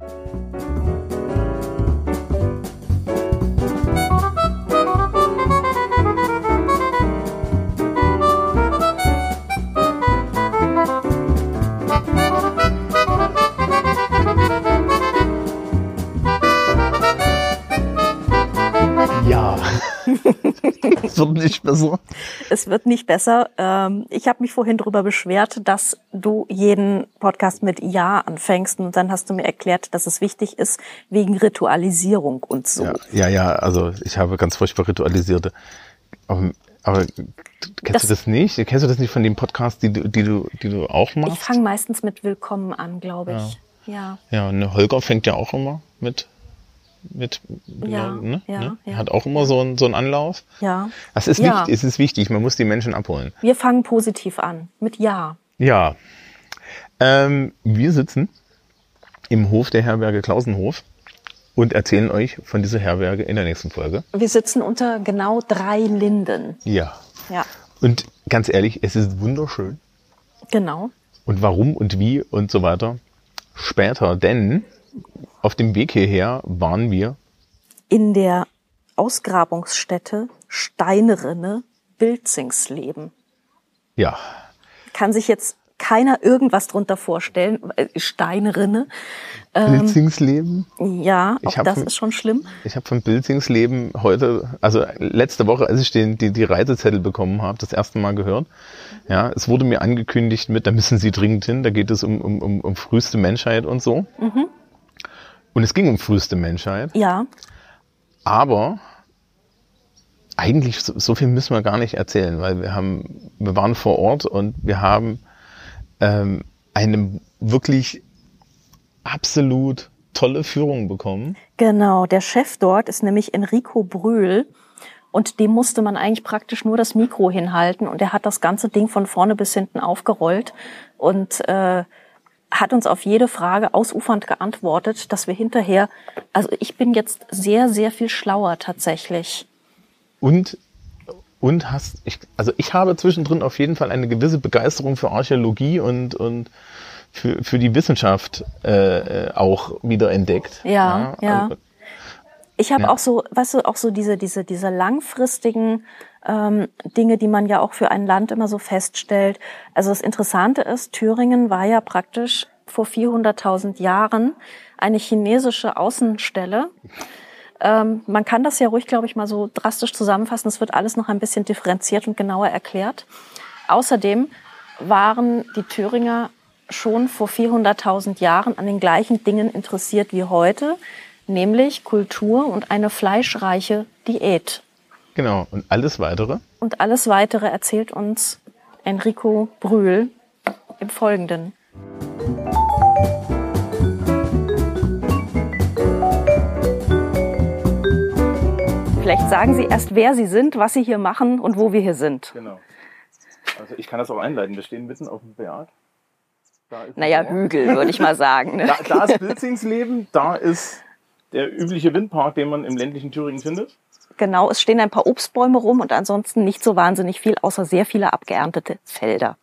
Ja. Wird nicht besser. Es wird nicht besser. Ähm, Ich habe mich vorhin darüber beschwert, dass du jeden Podcast mit Ja anfängst und dann hast du mir erklärt, dass es wichtig ist wegen Ritualisierung und so. Ja, ja, ja, also ich habe ganz furchtbar ritualisierte. Aber, aber kennst Das- du das nicht? Kennst du das nicht von dem Podcast, die du, die du, die du auch Ich machst? fange meistens mit Willkommen an, glaube ich. Ja. Ja, und der Holger fängt ja auch immer mit, mit, Ja, ne? ja, ne? ja. Hat auch immer so einen, so einen Anlauf. Ja. Das ist Ja. wichtig, es ist wichtig, man muss die Menschen abholen. Wir fangen positiv an. Mit Ja. Ja. Ähm, wir sitzen im Hof der Herberge Klausenhof und erzählen euch von dieser Herberge in der nächsten Folge. Wir sitzen unter genau drei Linden. Ja. Ja, Und ganz ehrlich, es ist wunderschön. genau. Und warum und wie und so weiter später, denn auf dem Weg hierher waren wir, In der Ausgrabungsstätte Steinrinne Bilzingsleben. ja, Kann sich jetzt keiner irgendwas drunter vorstellen. Äh, Steinrinne. Pilzingsleben. Ja, auch das von- ist schon schlimm. Ich habe von Pilzingsleben heute, also letzte Woche, als ich den, die, die Reisezettel bekommen habe, das erste Mal gehört. Ja, es wurde mir angekündigt mit, da müssen Sie dringend hin, da geht es um, um, um, um früheste Menschheit und so. Und es ging um früheste Menschheit. Ja, Aber eigentlich so, so viel müssen wir gar nicht erzählen, weil wir haben, wir waren vor Ort und wir haben ähm, eine wirklich absolut tolle Führung bekommen. genau. Der Chef dort ist nämlich Enrico Brühl. Und dem musste man eigentlich praktisch nur das Mikro hinhalten. Und er hat das ganze Ding von vorne bis hinten aufgerollt und äh, hat uns auf jede Frage ausufernd geantwortet, dass wir hinterher, also ich bin jetzt sehr, sehr viel schlauer tatsächlich. Und und hast ich also ich habe zwischendrin auf jeden Fall eine gewisse Begeisterung für Archäologie und und für, für die Wissenschaft äh, äh, auch wieder entdeckt. Ja, ja. also, Ich habe Ja. auch so, weißt du, auch so diese, diese, diese langfristigen ähm, Dinge, die man ja auch für ein Land immer so feststellt. Also das Interessante ist, Thüringen war ja praktisch vor 400.000 Jahren eine chinesische Außenstelle. Ähm, man kann das ja ruhig, glaube ich, mal so drastisch zusammenfassen. Es wird alles noch ein bisschen differenziert und genauer erklärt. Außerdem waren die Thüringer schon vor 400.000 Jahren an den gleichen Dingen interessiert wie heute, nämlich Kultur und eine fleischreiche Diät. Genau. Und alles weitere. Und alles Weitere erzählt uns Enrico Brühl im Folgenden. Vielleicht sagen Sie erst, wer Sie sind, was Sie hier machen und wo wir hier sind. Genau. Also ich kann das auch einleiten. Wir stehen mitten auf dem Berg. Da ist Naja. Hügel, würde ich mal sagen. Ne? Da, da ist Pilzingsleben, da ist der übliche Windpark, den man im ländlichen Thüringen findet. Genau, es stehen ein paar Obstbäume rum und ansonsten nicht so wahnsinnig viel, außer sehr viele abgeerntete Felder.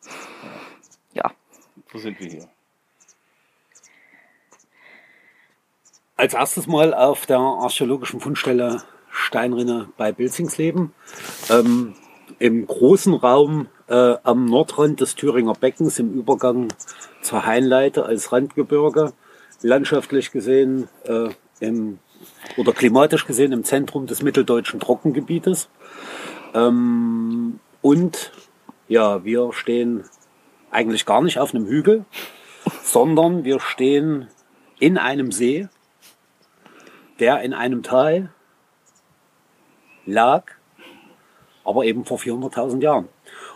Ja, So sind wir hier. Als erstes mal auf der archäologischen Fundstelle Steinrinne bei Bilzingsleben. Ähm, Im großen Raum äh, am Nordrand des Thüringer Beckens im Übergang zur Hainleite als Randgebirge. Landschaftlich gesehen äh, im, oder klimatisch gesehen im Zentrum des mitteldeutschen Trockengebietes. Ähm, und ja, wir stehen eigentlich gar nicht auf einem Hügel, sondern wir stehen in einem See, der in einem Tal lag, aber eben vor 400.000 Jahren.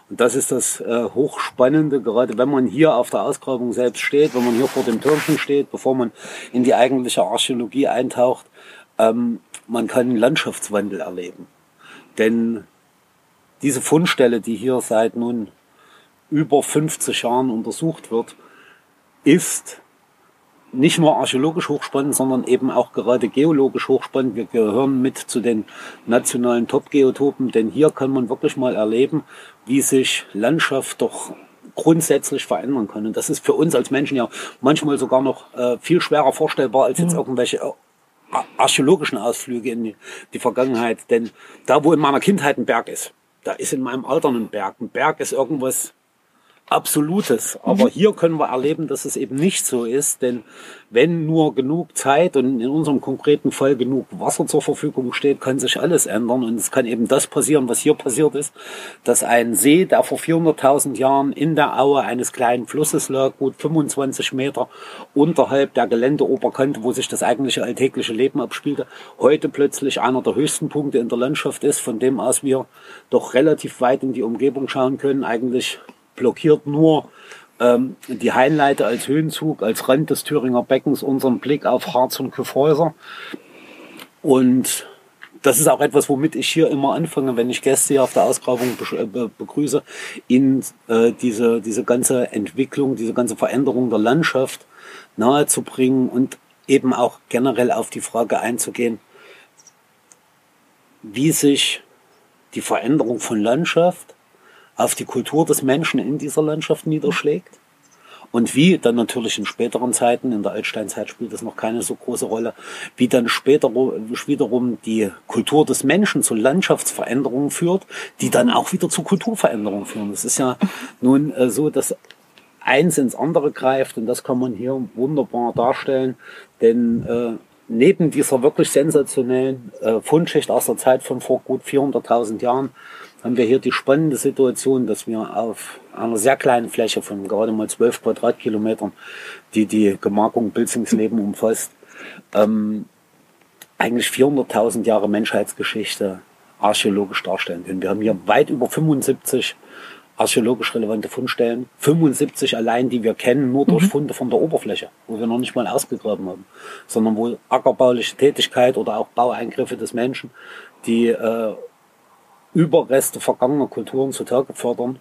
Und das ist das äh, Hochspannende, gerade wenn man hier auf der Ausgrabung selbst steht, wenn man hier vor dem Türmchen steht, bevor man in die eigentliche Archäologie eintaucht, ähm, man kann einen Landschaftswandel erleben. Denn diese Fundstelle, die hier seit nun über 50 Jahren untersucht wird, ist nicht nur archäologisch hochspannend, sondern eben auch gerade geologisch hochspannend. Wir gehören mit zu den nationalen Top-Geotopen, denn hier kann man wirklich mal erleben, wie sich Landschaft doch grundsätzlich verändern kann. Und das ist für uns als Menschen ja manchmal sogar noch äh, viel schwerer vorstellbar als jetzt mhm. irgendwelche äh, archäologischen Ausflüge in die, Vergangenheit. Denn da, wo in meiner Kindheit ein Berg ist, da ist in meinem Alter ein Berg. Ein Berg ist irgendwas Absolutes. Aber mhm. hier können wir erleben, dass es eben nicht so ist, denn wenn nur genug Zeit und in unserem konkreten Fall genug Wasser zur Verfügung steht, kann sich alles ändern und es kann eben das passieren, was hier passiert ist, dass ein See, der vor 400.000 Jahren in der Aue eines kleinen Flusses lag, gut 25 Meter unterhalb der Geländeoberkante, wo sich das eigentliche alltägliche Leben abspielte, heute plötzlich einer der höchsten Punkte in der Landschaft ist, von dem aus wir doch relativ weit in die Umgebung schauen können, eigentlich blockiert nur ähm, die Heinleite als Höhenzug, als Rand des Thüringer Beckens unseren Blick auf Harz und Kyffhäuser. Und das ist auch etwas, womit ich hier immer anfange, wenn ich Gäste hier auf der Ausgrabung äh, begrüße, ihnen äh, diese, diese ganze Entwicklung, diese ganze Veränderung der Landschaft nahezubringen und eben auch generell auf die Frage einzugehen, wie sich die Veränderung von Landschaft auf die Kultur des Menschen in dieser Landschaft niederschlägt. Und wie dann natürlich in späteren Zeiten, in der Altsteinzeit spielt das noch keine so große Rolle, wie dann später wiederum die Kultur des Menschen zu Landschaftsveränderungen führt, die dann auch wieder zu Kulturveränderungen führen. Es ist ja nun äh, so, dass eins ins andere greift und das kann man hier wunderbar darstellen, denn äh, neben dieser wirklich sensationellen äh, Fundschicht aus der Zeit von vor gut 400.000 Jahren haben wir hier die spannende Situation, dass wir auf einer sehr kleinen Fläche von gerade mal 12 Quadratkilometern, die die Gemarkung Bilzingsleben umfasst, ähm, eigentlich 400.000 Jahre Menschheitsgeschichte archäologisch darstellen können. Wir haben hier weit über 75 archäologisch relevante Fundstellen. 75 allein, die wir kennen, nur durch mhm. Funde von der Oberfläche, wo wir noch nicht mal ausgegraben haben, sondern wo ackerbauliche Tätigkeit oder auch Baueingriffe des Menschen, die äh, Überreste vergangener Kulturen zutage fördern.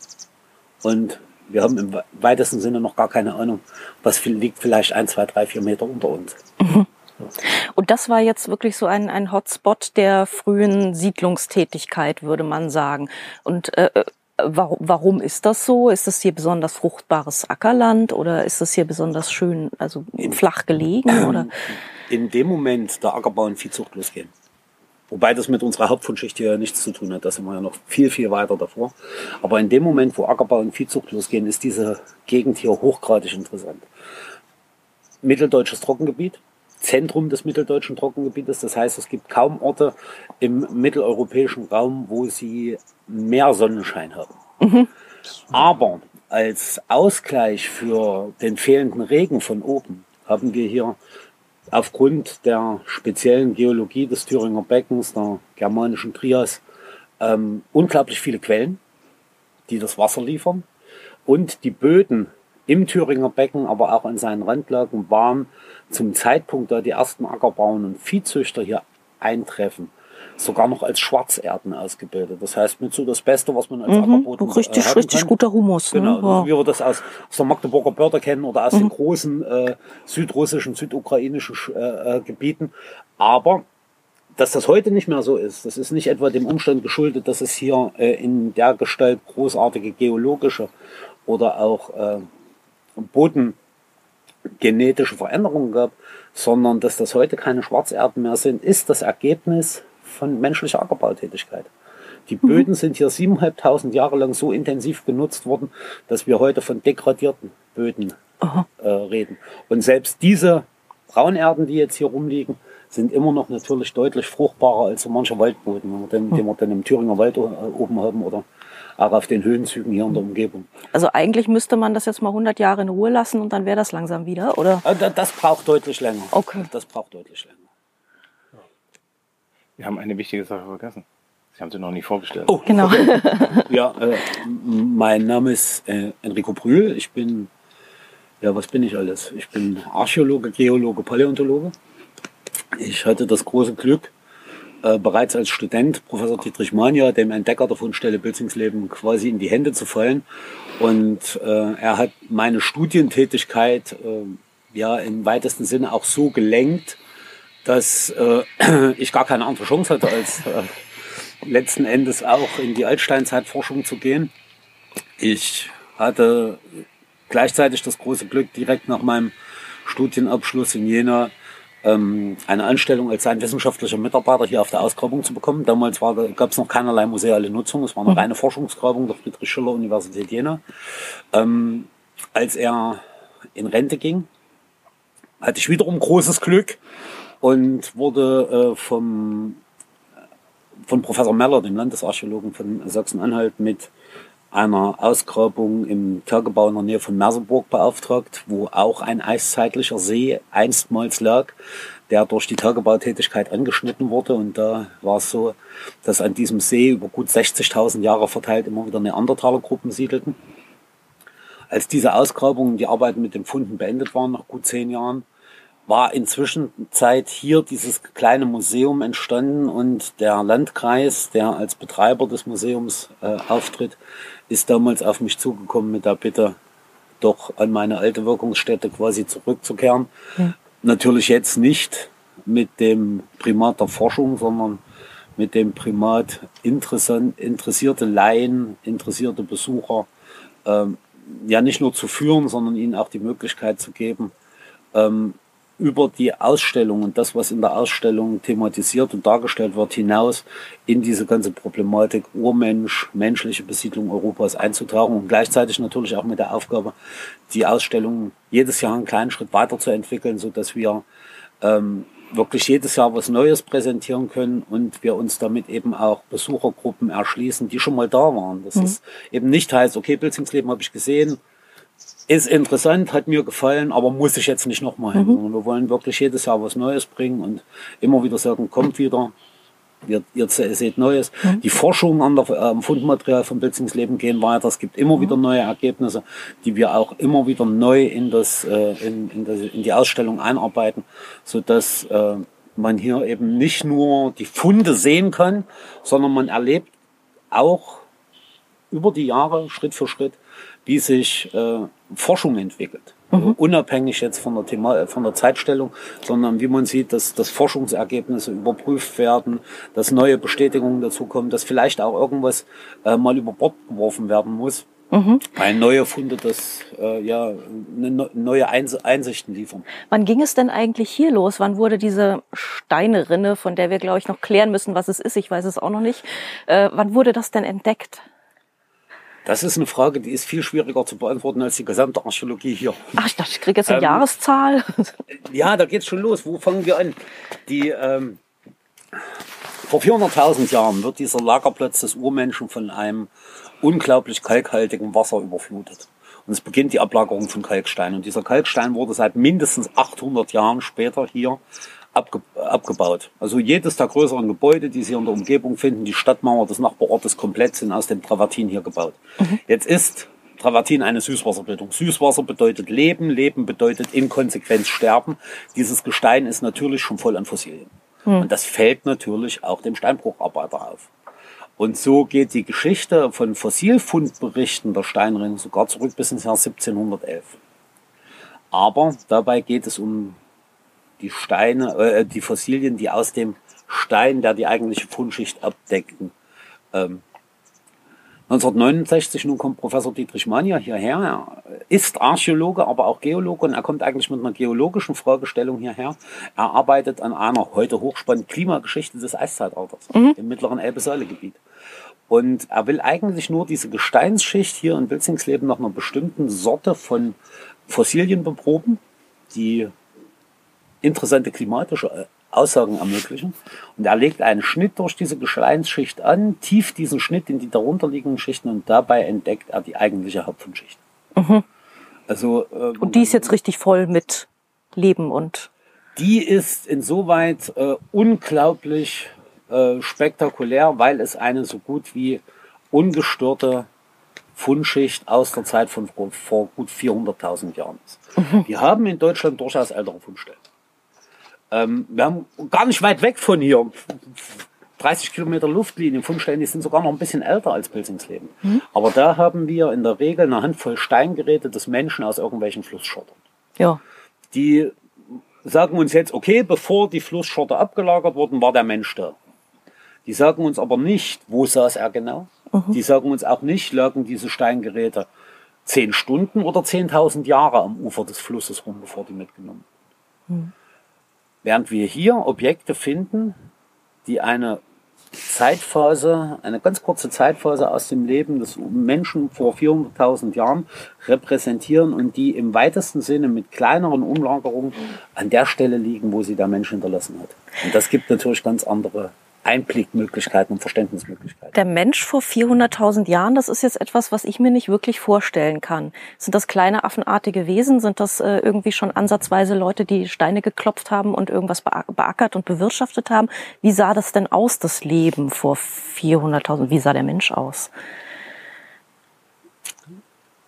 Und wir haben im weitesten Sinne noch gar keine Ahnung, was liegt vielleicht ein, zwei, drei, vier Meter unter uns. Mhm. Und das war jetzt wirklich so ein, ein Hotspot der frühen Siedlungstätigkeit, würde man sagen. Und äh, äh warum, warum ist das so? Ist das hier besonders fruchtbares Ackerland oder ist das hier besonders schön, also flach gelegen? Oder? In dem Moment der Ackerbau und Viehzucht losgehen. Wobei das mit unserer Hauptfundschicht hier nichts zu tun hat. Da sind wir ja noch viel, viel weiter davor. Aber in dem Moment, wo Ackerbau und Viehzucht losgehen, ist diese Gegend hier hochgradig interessant. Mitteldeutsches Trockengebiet, Zentrum des mitteldeutschen Trockengebietes. Das heißt, es gibt kaum Orte im mitteleuropäischen Raum, wo sie mehr Sonnenschein haben. Mhm. Aber als Ausgleich für den fehlenden Regen von oben haben wir hier aufgrund der speziellen Geologie des Thüringer Beckens, der germanischen Trias, ähm, unglaublich viele Quellen, die das Wasser liefern. Und die Böden im Thüringer Becken, aber auch an seinen Randlagen waren zum Zeitpunkt, da die ersten Ackerbauern und Viehzüchter hier eintreffen, sogar noch als Schwarzerden ausgebildet. Das heißt, mit so das Beste, was man als mhm, Ackerboden richtig, richtig kann. guter Humus. Ne? Genau, ja. wie wir das aus, aus der Magdeburger Börde kennen oder aus mhm. den großen äh, südrussischen, südukrainischen äh, äh, Gebieten. Aber dass das heute nicht mehr so ist, das ist nicht etwa dem Umstand geschuldet, dass es hier äh, in der Gestalt großartige geologische oder auch äh, bodengenetische Veränderungen gab, sondern dass das heute keine Schwarzerden mehr sind, ist das Ergebnis von menschlicher Ackerbautätigkeit. Die Böden mhm. sind hier siebeneinhalbtausend Jahre lang so intensiv genutzt worden, dass wir heute von degradierten Böden äh, reden. Und selbst diese Braunerden, die jetzt hier rumliegen, sind immer noch natürlich deutlich fruchtbarer als so mancher Waldboden, den, den wir dann im Thüringer Wald äh, oben haben oder auch auf den Höhenzügen hier in der Umgebung. Also eigentlich müsste man das jetzt mal 100 Jahre in Ruhe lassen und dann wäre das langsam wieder, oder? Äh, das braucht deutlich länger. Okay. Das braucht deutlich länger. Wir haben eine wichtige Sache vergessen. Sie haben sie noch nie vorgestellt. Oh, genau. ja, äh, mein Name ist äh, Enrico Brühl. Ich bin, ja, was bin ich alles? Ich bin Archäologe, Geologe, Paläontologe. Ich hatte das große Glück, äh, bereits als Student Professor Dietrich Mania, dem Entdecker der Fundstelle Bilzingsleben, quasi in die Hände zu fallen. Und äh, er hat meine Studientätigkeit äh, ja im weitesten Sinne auch so gelenkt, dass äh, ich gar keine andere Chance hatte, als äh, letzten Endes auch in die Altsteinzeitforschung zu gehen. Ich hatte gleichzeitig das große Glück, direkt nach meinem Studienabschluss in Jena ähm, eine Anstellung als sein wissenschaftlicher Mitarbeiter hier auf der Ausgrabung zu bekommen. Damals gab es noch keinerlei museale Nutzung, es war eine mhm. reine Forschungsgrabung der Friedrich-Schiller-Universität Jena. Ähm, als er in Rente ging, hatte ich wiederum großes Glück und wurde äh, vom, von Professor Meller, dem Landesarchäologen von Sachsen-Anhalt, mit einer Ausgrabung im Tagebau in der Nähe von Merseburg beauftragt, wo auch ein eiszeitlicher See einstmals lag, der durch die Tagebautätigkeit angeschnitten wurde. Und da war es so, dass an diesem See über gut 60.000 Jahre verteilt immer wieder Neandertalergruppen siedelten. Als diese Ausgrabungen, die Arbeiten mit den Funden beendet waren, nach gut zehn Jahren, war inzwischen Zeit hier dieses kleine Museum entstanden und der Landkreis, der als Betreiber des Museums äh, auftritt, ist damals auf mich zugekommen mit der Bitte, doch an meine alte Wirkungsstätte quasi zurückzukehren. Ja. Natürlich jetzt nicht mit dem Primat der Forschung, sondern mit dem Primat interessierte Laien, interessierte Besucher, ähm, ja nicht nur zu führen, sondern ihnen auch die Möglichkeit zu geben, ähm, über die Ausstellung und das, was in der Ausstellung thematisiert und dargestellt wird, hinaus in diese ganze Problematik Urmensch, menschliche Besiedlung Europas einzutauchen und gleichzeitig natürlich auch mit der Aufgabe, die Ausstellung jedes Jahr einen kleinen Schritt weiterzuentwickeln, so dass wir ähm, wirklich jedes Jahr was Neues präsentieren können und wir uns damit eben auch Besuchergruppen erschließen, die schon mal da waren. Das mhm. ist eben nicht heißt, okay, Bildungsleben habe ich gesehen, ist interessant, hat mir gefallen, aber muss ich jetzt nicht nochmal hin. Mhm. Wir wollen wirklich jedes Jahr was Neues bringen und immer wieder sagen, kommt wieder. Ihr, ihr seht Neues. Mhm. Die Forschungen an der, am Fundmaterial von Leben gehen weiter. Es gibt immer mhm. wieder neue Ergebnisse, die wir auch immer wieder neu in, das, äh, in, in, das, in die Ausstellung einarbeiten, sodass äh, man hier eben nicht nur die Funde sehen kann, sondern man erlebt auch über die Jahre, Schritt für Schritt, wie sich äh, Forschung entwickelt. Mhm. Unabhängig jetzt von der, Thema, von der Zeitstellung, sondern wie man sieht, dass, dass Forschungsergebnisse überprüft werden, dass neue Bestätigungen dazukommen, dass vielleicht auch irgendwas äh, mal über Bord geworfen werden muss. Mhm. Weil neue Funde das äh, ja ne, neue Einsichten liefern. Wann ging es denn eigentlich hier los? Wann wurde diese Steinerinne, von der wir glaube ich noch klären müssen, was es ist, ich weiß es auch noch nicht, äh, wann wurde das denn entdeckt? Das ist eine Frage, die ist viel schwieriger zu beantworten als die gesamte Archäologie hier. Ach, ich dachte, ich kriege jetzt eine ähm, Jahreszahl. Ja, da geht's schon los. Wo fangen wir an? Die, ähm, vor 400.000 Jahren wird dieser Lagerplatz des Urmenschen von einem unglaublich kalkhaltigen Wasser überflutet. Und es beginnt die Ablagerung von Kalkstein. Und dieser Kalkstein wurde seit mindestens 800 Jahren später hier abge abgebaut. Also jedes der größeren Gebäude, die Sie in der Umgebung finden, die Stadtmauer des Nachbarortes komplett sind aus dem Travertin hier gebaut. Mhm. Jetzt ist Travertin eine Süßwasserbildung. Süßwasser bedeutet Leben, Leben bedeutet in Konsequenz Sterben. Dieses Gestein ist natürlich schon voll an Fossilien. Mhm. Und das fällt natürlich auch dem Steinbrucharbeiter auf. Und so geht die Geschichte von Fossilfundberichten der Steinrinnen sogar zurück bis ins Jahr 1711. Aber dabei geht es um die Steine, äh, die Fossilien, die aus dem Stein, der die eigentliche Fundschicht abdeckten. Ähm, 1969, nun kommt Professor Dietrich Manja hierher. Er ist Archäologe, aber auch Geologe und er kommt eigentlich mit einer geologischen Fragestellung hierher. Er arbeitet an einer heute hochspannenden Klimageschichte des Eiszeitalters mhm. im mittleren Elbe-Säule-Gebiet. Und er will eigentlich nur diese Gesteinsschicht hier in Wilzingsleben nach einer bestimmten Sorte von Fossilien beproben, die interessante klimatische äh, Aussagen ermöglichen. Und er legt einen Schnitt durch diese Gesteinsschicht an, tief diesen Schnitt in die darunterliegenden Schichten und dabei entdeckt er die eigentliche Hauptfundschicht. Mhm. Also, äh, und die ist jetzt richtig voll mit Leben und. Die ist insoweit äh, unglaublich äh, spektakulär, weil es eine so gut wie ungestörte Fundschicht aus der Zeit von vor, vor gut 400.000 Jahren ist. Mhm. Wir haben in Deutschland durchaus ältere Fundstellen. Ähm, wir haben gar nicht weit weg von hier, 30 Kilometer Luftlinie, Fundstellen, die sind sogar noch ein bisschen älter als Pilzingsleben. Mhm. Aber da haben wir in der Regel eine Handvoll Steingeräte des Menschen aus irgendwelchen Flussschottern. Ja. Die sagen uns jetzt, okay, bevor die Flussschotter abgelagert wurden, war der Mensch da. Die sagen uns aber nicht, wo saß er genau. Mhm. Die sagen uns auch nicht, lagen diese Steingeräte zehn Stunden oder 10.000 Jahre am Ufer des Flusses rum, bevor die mitgenommen werden. Während wir hier Objekte finden, die eine Zeitphase, eine ganz kurze Zeitphase aus dem Leben des Menschen vor 400.000 Jahren repräsentieren und die im weitesten Sinne mit kleineren Umlagerungen an der Stelle liegen, wo sie der Mensch hinterlassen hat. Und das gibt natürlich ganz andere Einblickmöglichkeiten und Verständnismöglichkeiten. Der Mensch vor 400.000 Jahren, das ist jetzt etwas, was ich mir nicht wirklich vorstellen kann. Sind das kleine affenartige Wesen? Sind das äh, irgendwie schon ansatzweise Leute, die Steine geklopft haben und irgendwas beackert und bewirtschaftet haben? Wie sah das denn aus, das Leben vor 400.000? Wie sah der Mensch aus?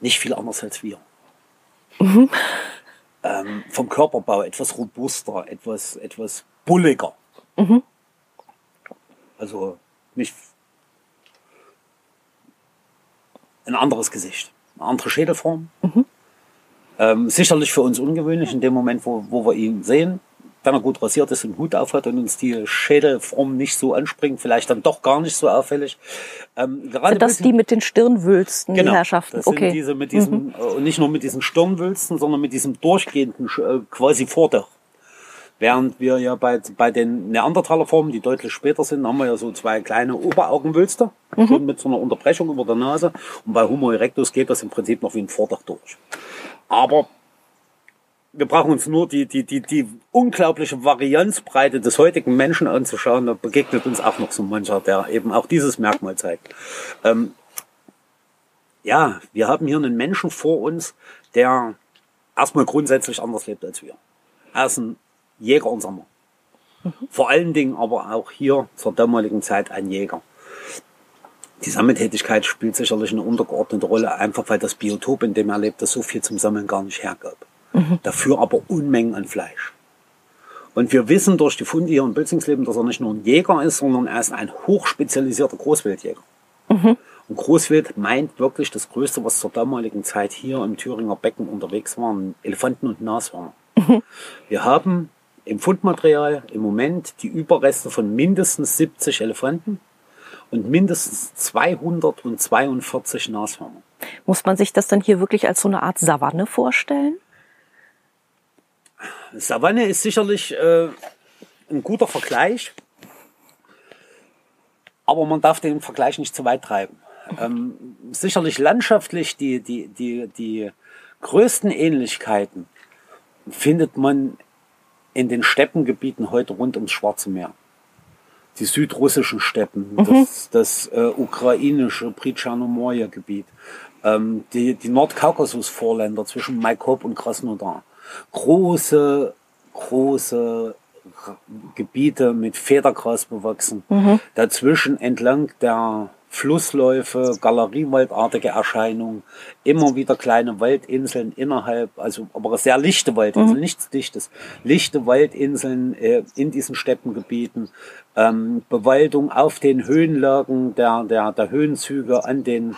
Nicht viel anders als wir. Mhm. Ähm, vom Körperbau etwas robuster, etwas, etwas bulliger. Mhm. Also nicht ein anderes Gesicht, eine andere Schädelform. Mhm. Ähm, sicherlich für uns ungewöhnlich in dem Moment, wo, wo wir ihn sehen. Wenn er gut rasiert ist und Hut aufhat und uns die Schädelform nicht so anspringt, vielleicht dann doch gar nicht so auffällig. Ähm, gerade sind das die mit den Stirnwülsten, genau, die Herrschaften? Das okay. sind diese mit diesem, mhm. äh, nicht nur mit diesen Stirnwülsten, sondern mit diesem durchgehenden äh, quasi Vordach. Während wir ja bei, bei den Neandertalerformen, die deutlich später sind, haben wir ja so zwei kleine Oberaugenwülste mhm. mit so einer Unterbrechung über der Nase. Und bei Homo erectus geht das im Prinzip noch wie ein Vordach durch. Aber wir brauchen uns nur die, die, die, die unglaubliche Varianzbreite des heutigen Menschen anzuschauen. Da begegnet uns auch noch so mancher, der eben auch dieses Merkmal zeigt. Ähm, ja, wir haben hier einen Menschen vor uns, der erstmal grundsätzlich anders lebt als wir. Er ist ein Jäger und Sammler. Mhm. Vor allen Dingen aber auch hier zur damaligen Zeit ein Jäger. Die Sammeltätigkeit spielt sicherlich eine untergeordnete Rolle, einfach weil das Biotop, in dem er lebt, so viel zum Sammeln gar nicht hergab. Mhm. Dafür aber Unmengen an Fleisch. Und wir wissen durch die Funde hier in Bülzingsleben, dass er nicht nur ein Jäger ist, sondern er ist ein hochspezialisierter Großwildjäger. Mhm. Und Großwild meint wirklich das Größte, was zur damaligen Zeit hier im Thüringer Becken unterwegs waren, Elefanten und Nashörner. Mhm. Wir haben im Fundmaterial im Moment die Überreste von mindestens 70 Elefanten und mindestens 242 Nashörner. Muss man sich das dann hier wirklich als so eine Art Savanne vorstellen? Savanne ist sicherlich äh, ein guter Vergleich, aber man darf den Vergleich nicht zu weit treiben. Ähm, sicherlich landschaftlich die, die, die, die größten Ähnlichkeiten findet man in den Steppengebieten heute rund ums Schwarze Meer. Die südrussischen Steppen, mhm. das, das äh, ukrainische Pritschernomorje-Gebiet, ähm, die, die Nordkaukasus-Vorländer zwischen Maikop und Krasnodar. Große, große Gebiete mit Federgras bewachsen. Mhm. Dazwischen entlang der Flussläufe, galeriewaldartige Erscheinungen, immer wieder kleine Waldinseln innerhalb, also aber sehr lichte Waldinseln, mhm. nichts Dichtes, lichte Waldinseln äh, in diesen Steppengebieten, ähm, Bewaldung auf den Höhenlagen der, der, der Höhenzüge, an den,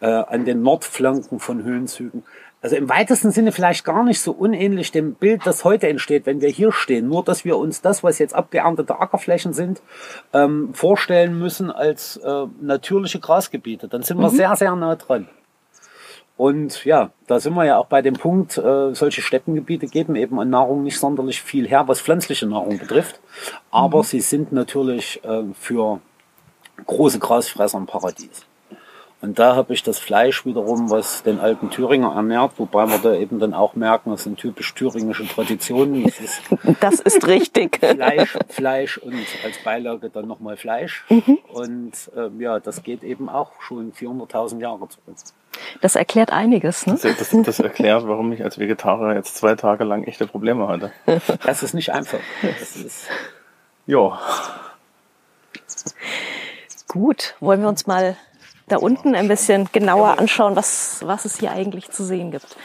äh, an den Nordflanken von Höhenzügen also im weitesten Sinne vielleicht gar nicht so unähnlich dem Bild, das heute entsteht, wenn wir hier stehen. Nur, dass wir uns das, was jetzt abgeerntete Ackerflächen sind, ähm, vorstellen müssen als äh, natürliche Grasgebiete. Dann sind wir mhm. sehr, sehr nah dran. Und ja, da sind wir ja auch bei dem Punkt, äh, solche Steppengebiete geben eben an Nahrung nicht sonderlich viel her, was pflanzliche Nahrung betrifft. Aber mhm. sie sind natürlich äh, für große Grasfresser ein Paradies. Und da habe ich das Fleisch wiederum, was den alten Thüringer ernährt, wobei wir da eben dann auch merken, das sind typisch thüringische Traditionen. Das ist, das ist richtig. Fleisch, Fleisch und als Beilage dann nochmal Fleisch. Mhm. Und äh, ja, das geht eben auch schon 400.000 Jahre zurück. Das erklärt einiges, ne? Das, das, das, erklärt, warum ich als Vegetarier jetzt zwei Tage lang echte Probleme hatte. Das ist nicht einfach. Das ist ja. Gut, wollen wir uns mal da unten ein bisschen genauer anschauen, was, was es hier eigentlich zu sehen gibt.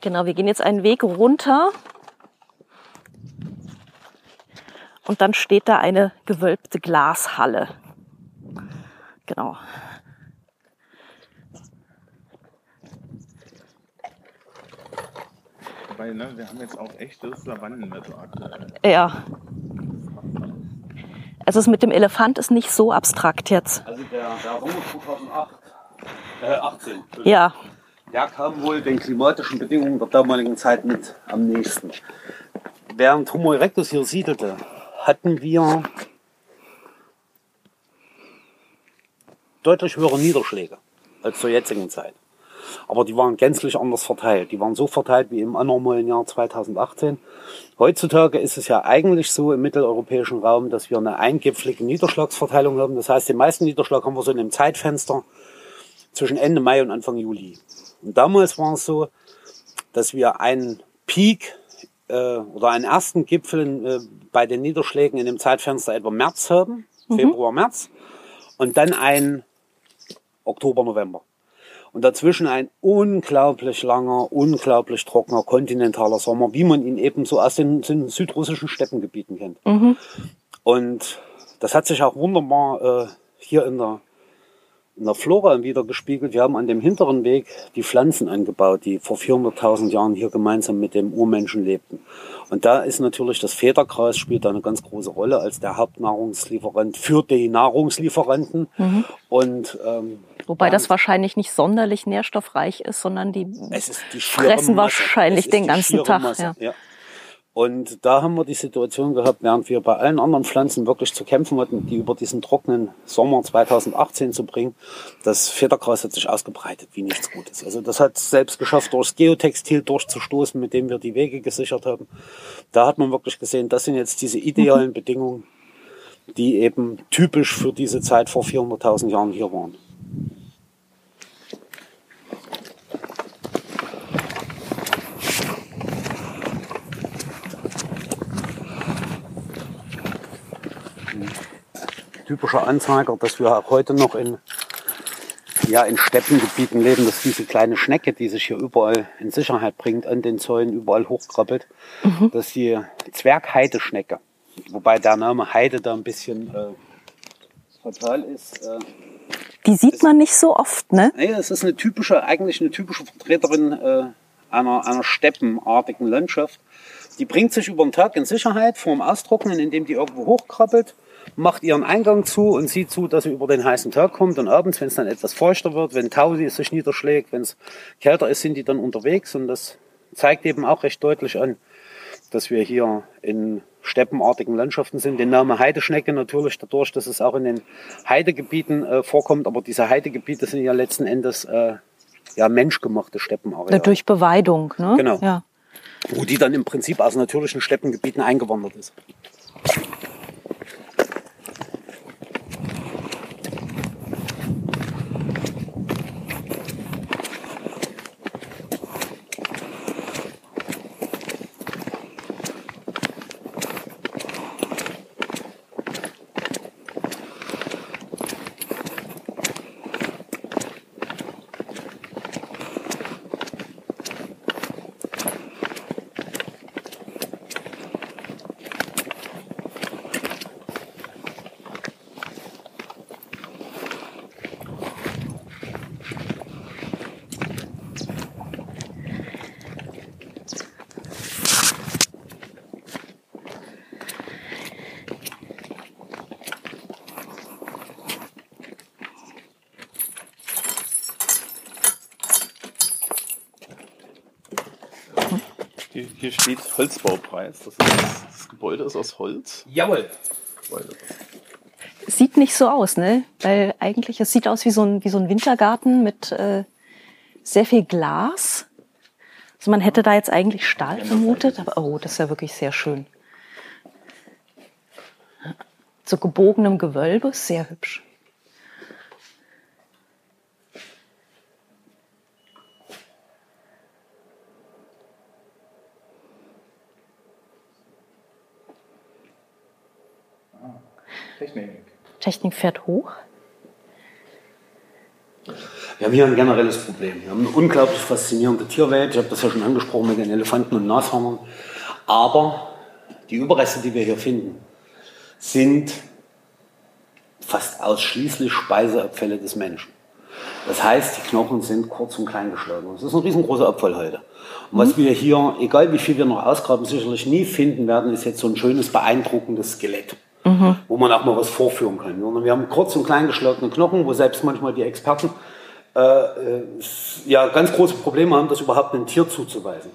Genau, wir gehen jetzt einen Weg runter. Und dann steht da eine gewölbte Glashalle. Genau. Weil, ne, wir haben jetzt auch echtes Savannenwetter aktuell. Ja. Also es mit dem Elefant ist nicht so abstrakt jetzt. Also der, der Runge 2008, äh, 18. Ja. der kam wohl den klimatischen Bedingungen der damaligen Zeit mit am nächsten. Während Homo erectus hier siedelte, hatten wir deutlich höhere Niederschläge als zur jetzigen Zeit. Aber die waren gänzlich anders verteilt. Die waren so verteilt wie im anormalen Jahr 2018. Heutzutage ist es ja eigentlich so im mitteleuropäischen Raum, dass wir eine eingipfelige Niederschlagsverteilung haben. Das heißt, den meisten Niederschlag haben wir so in einem Zeitfenster zwischen Ende Mai und Anfang Juli. Und damals war es so, dass wir einen Peak äh, oder einen ersten Gipfel äh, bei den Niederschlägen in dem Zeitfenster etwa März haben, mhm. Februar, März, und dann ein Oktober, November. Und dazwischen ein unglaublich langer, unglaublich trockener kontinentaler Sommer, wie man ihn eben so aus den, den südrussischen Steppengebieten kennt. Mhm. Und das hat sich auch wunderbar äh, hier in der in der Flora wieder gespiegelt. Wir haben an dem hinteren Weg die Pflanzen angebaut, die vor 400.000 Jahren hier gemeinsam mit dem Urmenschen lebten. Und da ist natürlich das Federgras spielt da eine ganz große Rolle als der Hauptnahrungslieferant für die Nahrungslieferanten. Mhm. Und ähm, wobei das wahrscheinlich nicht sonderlich nährstoffreich ist, sondern die, die fressen wahrscheinlich den ganzen Tag. Ja. ja. Und da haben wir die Situation gehabt, während wir bei allen anderen Pflanzen wirklich zu kämpfen hatten, die über diesen trockenen Sommer 2018 zu bringen, das Federgras hat sich ausgebreitet wie nichts Gutes. Also das hat selbst geschafft, durchs Geotextil durchzustoßen, mit dem wir die Wege gesichert haben. Da hat man wirklich gesehen, das sind jetzt diese idealen Bedingungen, die eben typisch für diese Zeit vor 400.000 Jahren hier waren. Typischer Anzeiger, dass wir auch heute noch in, ja, in Steppengebieten leben, dass diese kleine Schnecke, die sich hier überall in Sicherheit bringt, an den Zäunen überall hochkrabbelt, mhm. dass die Zwergheideschnecke, wobei der Name Heide da ein bisschen äh, fatal ist. Äh, die sieht man nicht so oft, ne? Nee, es ist eine typische, eigentlich eine typische Vertreterin äh, einer, einer steppenartigen Landschaft. Die bringt sich über den Tag in Sicherheit vorm Austrocknen, indem die irgendwo hochkrabbelt macht ihren Eingang zu und sieht zu, dass sie über den heißen Tag kommt. Und abends, wenn es dann etwas feuchter wird, wenn Tausi sich niederschlägt, wenn es kälter ist, sind die dann unterwegs. Und das zeigt eben auch recht deutlich an, dass wir hier in steppenartigen Landschaften sind. Den Namen Heideschnecke natürlich dadurch, dass es auch in den Heidegebieten äh, vorkommt. Aber diese Heidegebiete sind ja letzten Endes äh, ja menschgemachte Steppenareale. Durch Beweidung, ne? Genau. Ja. Wo die dann im Prinzip aus natürlichen Steppengebieten eingewandert ist. Hier, steht Holzbaupreis. Das, ist, das, Gebäude ist aus Holz. Jawohl. Sieht nicht so aus, ne? Weil eigentlich, es sieht aus wie so ein, wie so ein Wintergarten mit äh, sehr viel Glas. Also man hätte da jetzt eigentlich Stahl vermutet, aber oh, das ist ja wirklich sehr schön. Zu gebogenem Gewölbe, sehr hübsch. Technik. Technik fährt hoch. Wir haben hier ein generelles Problem. Wir haben eine unglaublich faszinierende Tierwelt. Ich habe das ja schon angesprochen mit den Elefanten und Nashörnern. Aber die Überreste, die wir hier finden, sind fast ausschließlich Speiseabfälle des Menschen. Das heißt, die Knochen sind kurz und klein geschlagen. Das ist ein riesengroßer Abfall heute. Und was mhm. wir hier, egal wie viel wir noch ausgraben, sicherlich nie finden werden, ist jetzt so ein schönes, beeindruckendes Skelett mhm. wo man auch mal was vorführen kann. wir haben kurz und klein geschlagene Knochen, wo selbst manchmal die Experten äh, äh, ja ganz große Probleme haben, das überhaupt einem Tier zuzuweisen.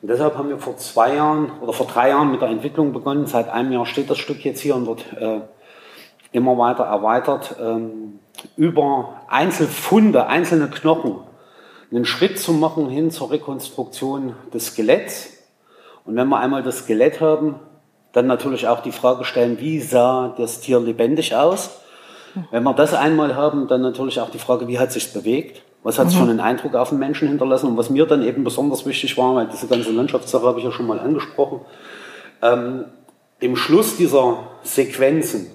Und deshalb haben wir vor zwei Jahren oder vor drei Jahren mit der Entwicklung begonnen. Seit einem Jahr steht das Stück jetzt hier und wird äh, immer weiter erweitert, ähm, über Einzelfunde, einzelne Knochen einen Schritt zu machen hin zur Rekonstruktion des Skeletts. Und wenn wir einmal das Skelett haben, dann natürlich auch die Frage stellen, wie sah das Tier lebendig aus? Wenn wir das einmal haben, dann natürlich auch die Frage, wie hat sich bewegt? Was hat es mhm. für einen Eindruck auf den Menschen hinterlassen? Und was mir dann eben besonders wichtig war, weil diese ganze Landschaftssache habe ich ja schon mal angesprochen, ähm, im Schluss dieser Sequenzen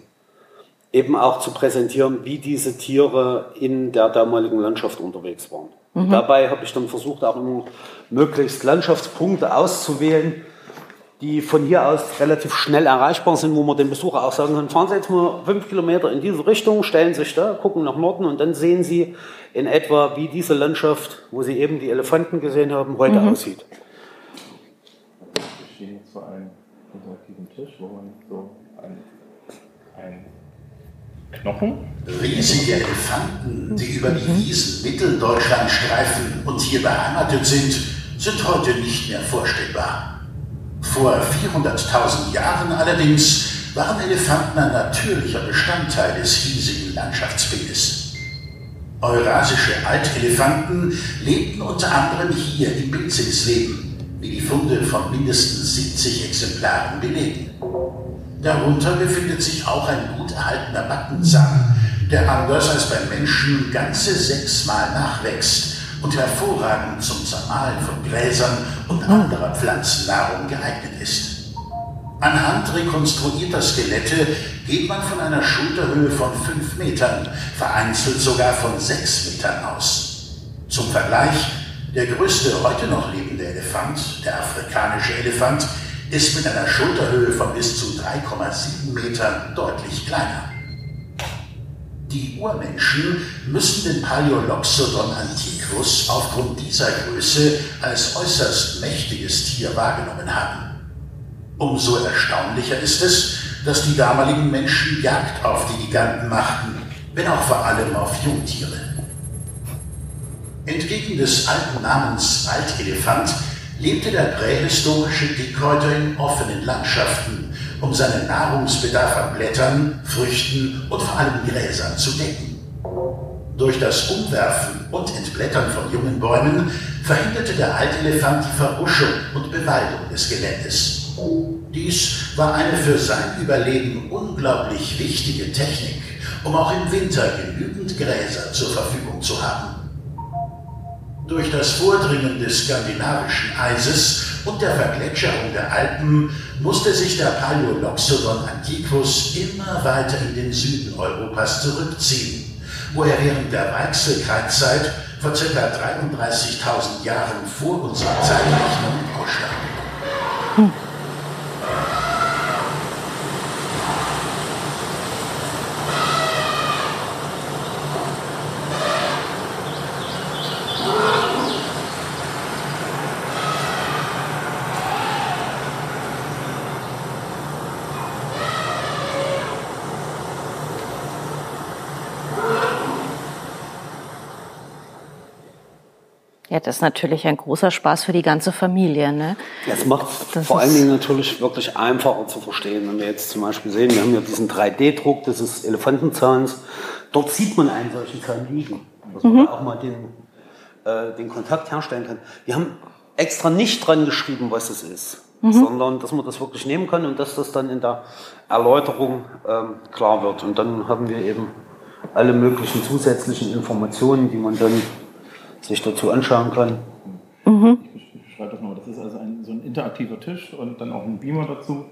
eben auch zu präsentieren, wie diese Tiere in der damaligen Landschaft unterwegs waren. Mhm. Dabei habe ich dann versucht, auch immer möglichst Landschaftspunkte auszuwählen, die von hier aus relativ schnell erreichbar sind, wo man den Besucher auch sagen kann, fahren Sie jetzt mal fünf Kilometer in diese Richtung, stellen sich da, gucken nach Norden und dann sehen Sie in etwa, wie diese Landschaft, wo Sie eben die Elefanten gesehen haben, heute mhm. aussieht. Wir stehen jetzt vor einem interaktiven Tisch, wo man so ein, ein Knochen. Riesige Elefanten, die über die Wiesen Mitteldeutschland streifen und hier beheimatet sind, sind heute nicht mehr vorstellbar. Vor 400.000 Jahren allerdings waren Elefanten ein natürlicher Bestandteil des hiesigen Landschaftsbildes. Eurasische Altelefanten lebten unter anderem hier im Bilzingsleben, wie die Funde von mindestens 70 Exemplaren belegen. Darunter befindet sich auch ein gut erhaltener Backenzahn, der anders als beim Menschen ganze sechsmal nachwächst und hervorragend zum Zermahlen von Gräsern und anderer Pflanzennahrung geeignet ist. Anhand rekonstruierter Skelette geht man von einer Schulterhöhe von 5 Metern, vereinzelt sogar von 6 Metern aus. Zum Vergleich, der größte heute noch lebende Elefant, der afrikanische Elefant, ist mit einer Schulterhöhe von bis zu 3,7 Metern deutlich kleiner. Die Urmenschen müssen den Paleoloxodon antiquus aufgrund dieser Größe als äußerst mächtiges Tier wahrgenommen haben. Umso erstaunlicher ist es, dass die damaligen Menschen Jagd auf die Giganten machten, wenn auch vor allem auf Jungtiere. Entgegen des alten Namens Waldelefant lebte der prähistorische Dickhäuter in offenen Landschaften um seinen Nahrungsbedarf an Blättern, Früchten und vor allem Gräsern zu decken. Durch das Umwerfen und Entblättern von jungen Bäumen verhinderte der Altelefant die Verbuschung und Bewaldung des Geländes. Dies war eine für sein Überleben unglaublich wichtige Technik, um auch im Winter genügend Gräser zur Verfügung zu haben. Durch das Vordringen des skandinavischen Eises und der Vergletscherung der Alpen musste sich der Paleoloxodon antiquus immer weiter in den Süden Europas zurückziehen, wo er während der Weichselkreiszeit vor ca. 33.000 Jahren vor unserer Zeitrechnung ausstand. Das ist natürlich ein großer Spaß für die ganze Familie. Ne? Das macht das vor allen Dingen natürlich wirklich einfacher zu verstehen. Wenn wir jetzt zum Beispiel sehen, wir haben ja diesen 3D-Druck des Elefantenzahns. Dort sieht man einen solchen Zahn liegen, dass man mhm. auch mal den, äh, den Kontakt herstellen kann. Wir haben extra nicht dran geschrieben, was es ist, mhm. sondern dass man das wirklich nehmen kann und dass das dann in der Erläuterung ähm, klar wird. Und dann haben wir eben alle möglichen zusätzlichen Informationen, die man dann sich dazu anschauen kann. Mhm. Ich beschreibe das mal. Das ist also ein, so ein interaktiver Tisch und dann auch ein Beamer dazu,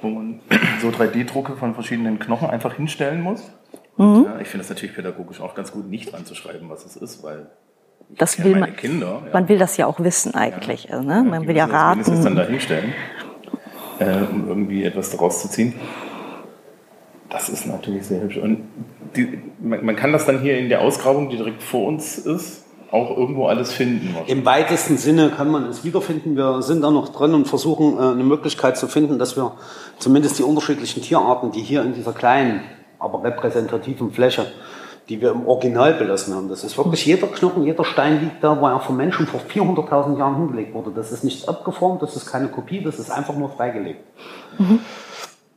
wo man so 3D-Drucke von verschiedenen Knochen einfach hinstellen muss. Mhm. Ja, ich finde es natürlich pädagogisch auch ganz gut, nicht anzuschreiben, was es ist, weil das will man, Kinder, ja. man will das ja auch wissen eigentlich. Ja, also, ne? Man will ja raten. Es dann da hinstellen, äh, um irgendwie etwas daraus zu ziehen. Das ist natürlich sehr hübsch. Und die, man, man, kann das dann hier in der Ausgrabung, die direkt vor uns ist, auch irgendwo alles finden. Im weitesten Sinne kann man es wiederfinden. Wir sind da noch dran und versuchen äh, eine Möglichkeit zu finden, dass wir zumindest die unterschiedlichen Tierarten, die hier in dieser kleinen, aber repräsentativen Fläche die wir im Original belassen haben. Das ist wirklich jeder Knochen, jeder Stein liegt da, wo er vom Menschen vor 400.000 Jahren hingelegt wurde. Das ist nicht abgeformt, das ist keine Kopie, das ist einfach nur freigelegt. Mhm.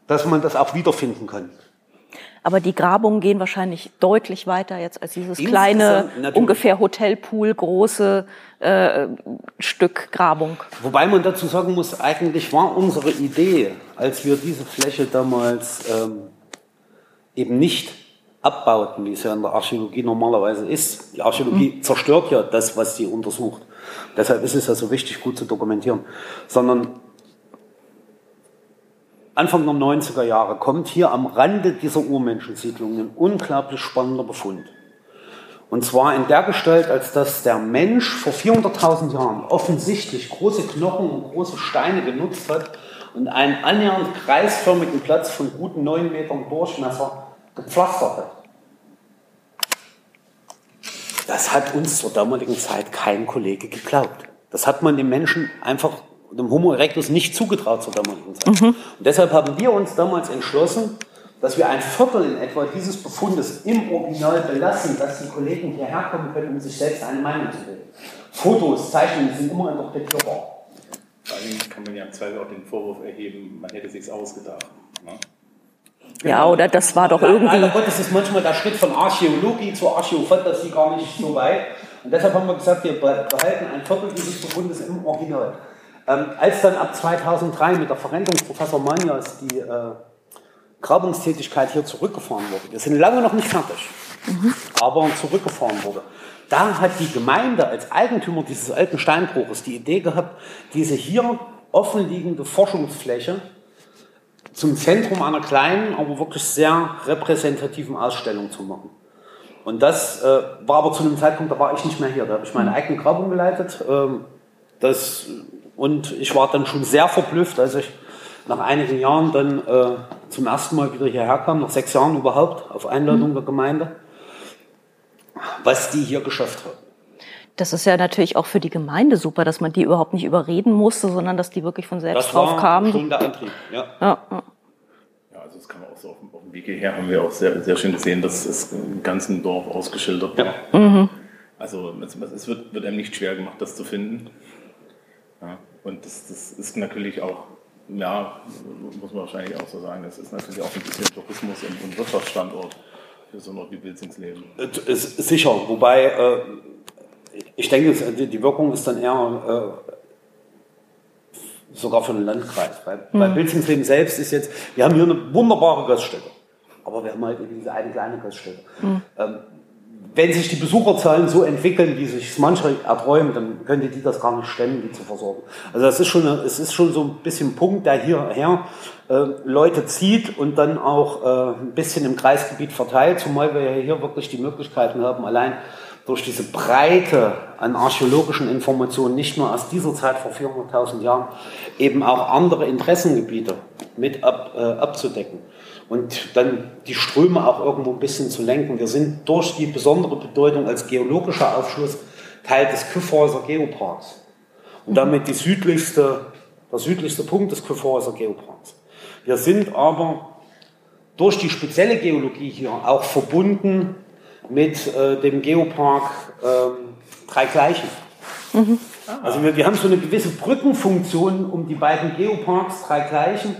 Dass man das auch wiederfinden kann. Aber die Grabungen gehen wahrscheinlich deutlich weiter jetzt als dieses kleine, ungefähr Hotelpool große äh, Stück Grabung. Wobei man dazu sagen muss, eigentlich war unsere Idee, als wir diese Fläche damals ähm, eben nicht abbauten, wie es ja in der Archäologie normalerweise ist. Die Archäologie mhm. zerstört ja das, was sie untersucht. Deshalb ist es ja so wichtig, gut zu dokumentieren. Sondern Anfang der 90er Jahre kommt hier am Rande dieser Urmenschensiedlung ein unglaublich spannender Befund. Und zwar in der Gestalt, als dass der Mensch vor 400.000 Jahren offensichtlich große Knochen und große Steine genutzt hat und einen annähernd kreisförmigen Platz von guten 9 Metern Durchmesser gepflastert hat. Das hat uns zur damaligen Zeit kein Kollege geglaubt. Das hat man den Menschen einfach dem Homo erectus nicht zugetraut zur damaligen Zeit. Mhm. Und deshalb haben wir uns damals entschlossen, dass wir ein Viertel in etwa dieses Befundes im Original belassen, dass die Kollegen hierher kommen können, um sich selbst eine Meinung zu bilden. Fotos, Zeichnungen sind immer interpretierbar. Vor allem kann man ja im Zweifel auch den Vorwurf erheben, man hätte sich's ausgedacht. Ne? Ja, oder das war doch irgendwie. Leider Gottes ist manchmal der Schritt von Archäologie zur Archäofantasie gar nicht so weit. Und deshalb haben wir gesagt, wir behalten ein Viertel dieses Befundes im Original. Ähm, als dann ab 2003 mit der Verrentung Professor Manias die äh, Grabungstätigkeit hier zurückgefahren wurde, wir sind lange noch nicht fertig, mhm. aber zurückgefahren wurde, da hat die Gemeinde als Eigentümer dieses alten Steinbruches die Idee gehabt, diese hier offenliegende Forschungsfläche zum Zentrum einer kleinen, aber wirklich sehr repräsentativen Ausstellung zu machen. Und das äh, war aber zu einem Zeitpunkt, da war ich nicht mehr hier. Da habe ich meine eigene Grabung geleitet. Ähm, das und ich war dann schon sehr verblüfft, als ich nach einigen Jahren dann äh, zum ersten Mal wieder hierher kam, nach sechs Jahren überhaupt, auf Einladung mhm. der Gemeinde, was die hier geschafft haben. Das ist ja natürlich auch für die Gemeinde super, dass man die überhaupt nicht überreden musste, sondern dass die wirklich von selbst das drauf kamen. Das war schon der Antrieb, ja. ja. Ja, also das kann man auch so auf, auf dem Weg hierher haben wir auch sehr, sehr schön gesehen, dass es im ganzen Dorf ausgeschildert war. Ja. Mhm. Also es, es wird, wird einem nicht schwer gemacht, das zu finden. Ja, und das, das ist natürlich auch, ja, muss man wahrscheinlich auch so sagen, das ist natürlich auch ein bisschen Tourismus und, und Wirtschaftsstandort für so ein Ort wie Bilzingsleben. Sicher, wobei äh, ich denke, die Wirkung ist dann eher äh, sogar für den Landkreis. Weil, mhm. Bei Bilzingsleben selbst ist jetzt, wir haben hier eine wunderbare Gaststätte, aber wir haben halt diese eine kleine Gaststätte. Mhm. Ähm, wenn sich die Besucherzahlen so entwickeln, wie sich manche erträumen, dann könnte die das gar nicht stemmen, die zu versorgen. Also das ist schon, es ist schon so ein bisschen ein Punkt, der hierher äh, Leute zieht und dann auch äh, ein bisschen im Kreisgebiet verteilt, zumal wir ja hier wirklich die Möglichkeiten haben, allein durch diese Breite an archäologischen Informationen, nicht nur aus dieser Zeit vor 400.000 Jahren, eben auch andere Interessengebiete mit ab, äh, abzudecken und dann die Ströme auch irgendwo ein bisschen zu lenken. Wir sind durch die besondere Bedeutung als geologischer Aufschluss Teil des Kyffhäuser Geoparks und mhm. damit die südlichste, der südlichste Punkt des Kyffhäuser Geoparks. Wir sind aber durch die spezielle Geologie hier auch verbunden mit äh, dem Geopark ähm, Drei Gleichen. Mhm. Also wir, wir haben so eine gewisse Brückenfunktion um die beiden Geoparks Drei Gleichen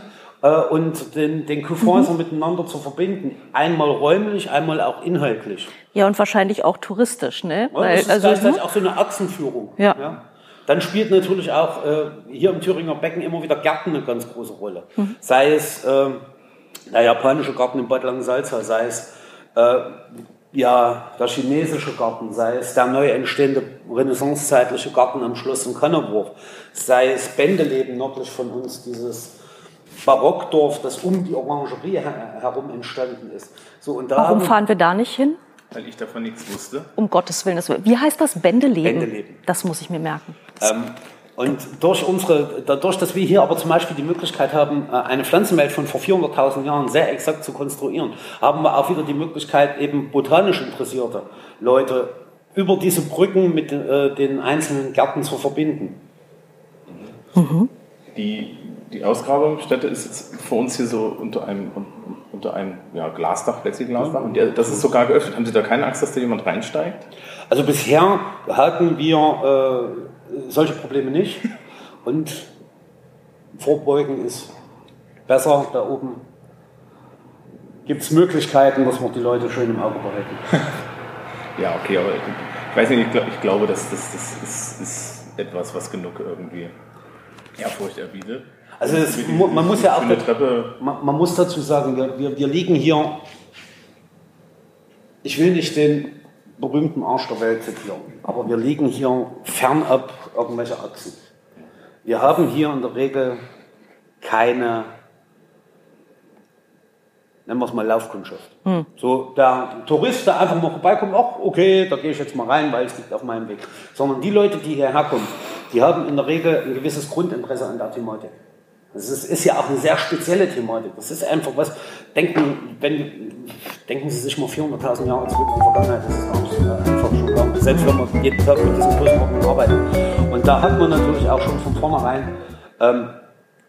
äh, und den, den Coupons mhm. miteinander zu verbinden. Einmal räumlich, einmal auch inhaltlich. Ja, und wahrscheinlich auch touristisch, ne? Ja, Weil, das ist also, gleichzeitig auch so eine Achsenführung. Ja. ja. Dann spielt natürlich auch äh, hier im Thüringer Becken immer wieder Gärten eine ganz große Rolle. Mhm. Sei es äh, der japanische Garten im Bad Langensalza, sei es äh, ja, der chinesische Garten, sei es der neu entstehende renaissancezeitliche Garten am Schloss in Kannerwurf, sei es Bändeleben nördlich von uns, dieses Barockdorf, das um die Orangerie herum entstanden ist. So, und da Warum fahren wir da nicht hin? Weil ich davon nichts wusste. Um Gottes Willen. Das, wie heißt das? Bändeleben? Bändeleben. Das muss ich mir merken. Ähm, und durch unsere, dadurch, dass wir hier aber zum Beispiel die Möglichkeit haben, äh, eine Pflanzenwelt von vor 400.000 Jahren sehr exakt zu konstruieren, haben wir auch wieder die Möglichkeit, eben botanisch interessierte Leute über diese Brücken mit äh, den einzelnen Gärten zu verbinden. Mhm. Die die Ausgrabungsstätte ist jetzt für uns hier so unter einem, unter drunter ein ja, Glasdach, Plexiglasdach. Und das ist sogar geöffnet. Haben Sie da keine Angst, dass da jemand reinsteigt? Also bisher hatten wir äh, solche Probleme nicht. Und Vorbeugen ist besser. Da oben gibt es Möglichkeiten, dass wir die Leute schön im Auge behalten. ja, okay, aber ich weiß nicht, ich, glaub, ich glaube, dass das, das ist, ist etwas, was genug irgendwie Ehrfurcht erbietet. Also es, man muss ja auch, man, man, muss dazu sagen, wir, wir, wir liegen hier, ich will nicht den berühmten Arsch der Welt zitieren, aber wir liegen hier fernab irgendwelcher Achsen. Wir haben hier in der Regel keine, nennen wir es mal Laufkundschaft. Hm. So, der Tourist, der einfach mal vorbeikommt, ach, okay, da gehe ich jetzt mal rein, weil es liegt auf meinem Weg. Sondern die Leute, die hierher kommen, die haben in der Regel ein gewisses Grundinteresse an der Thematik. Das ist, ist, ja auch eine sehr spezielle Thematik. Das ist einfach was, denken, wenn, denken Sie sich mal 400.000 Jahre zurück in die Vergangenheit, das ist auch einfach schon gar Selbst wenn man jeden Tag mit diesen Größenordnungen arbeitet. Und da hat man natürlich auch schon von vornherein ähm,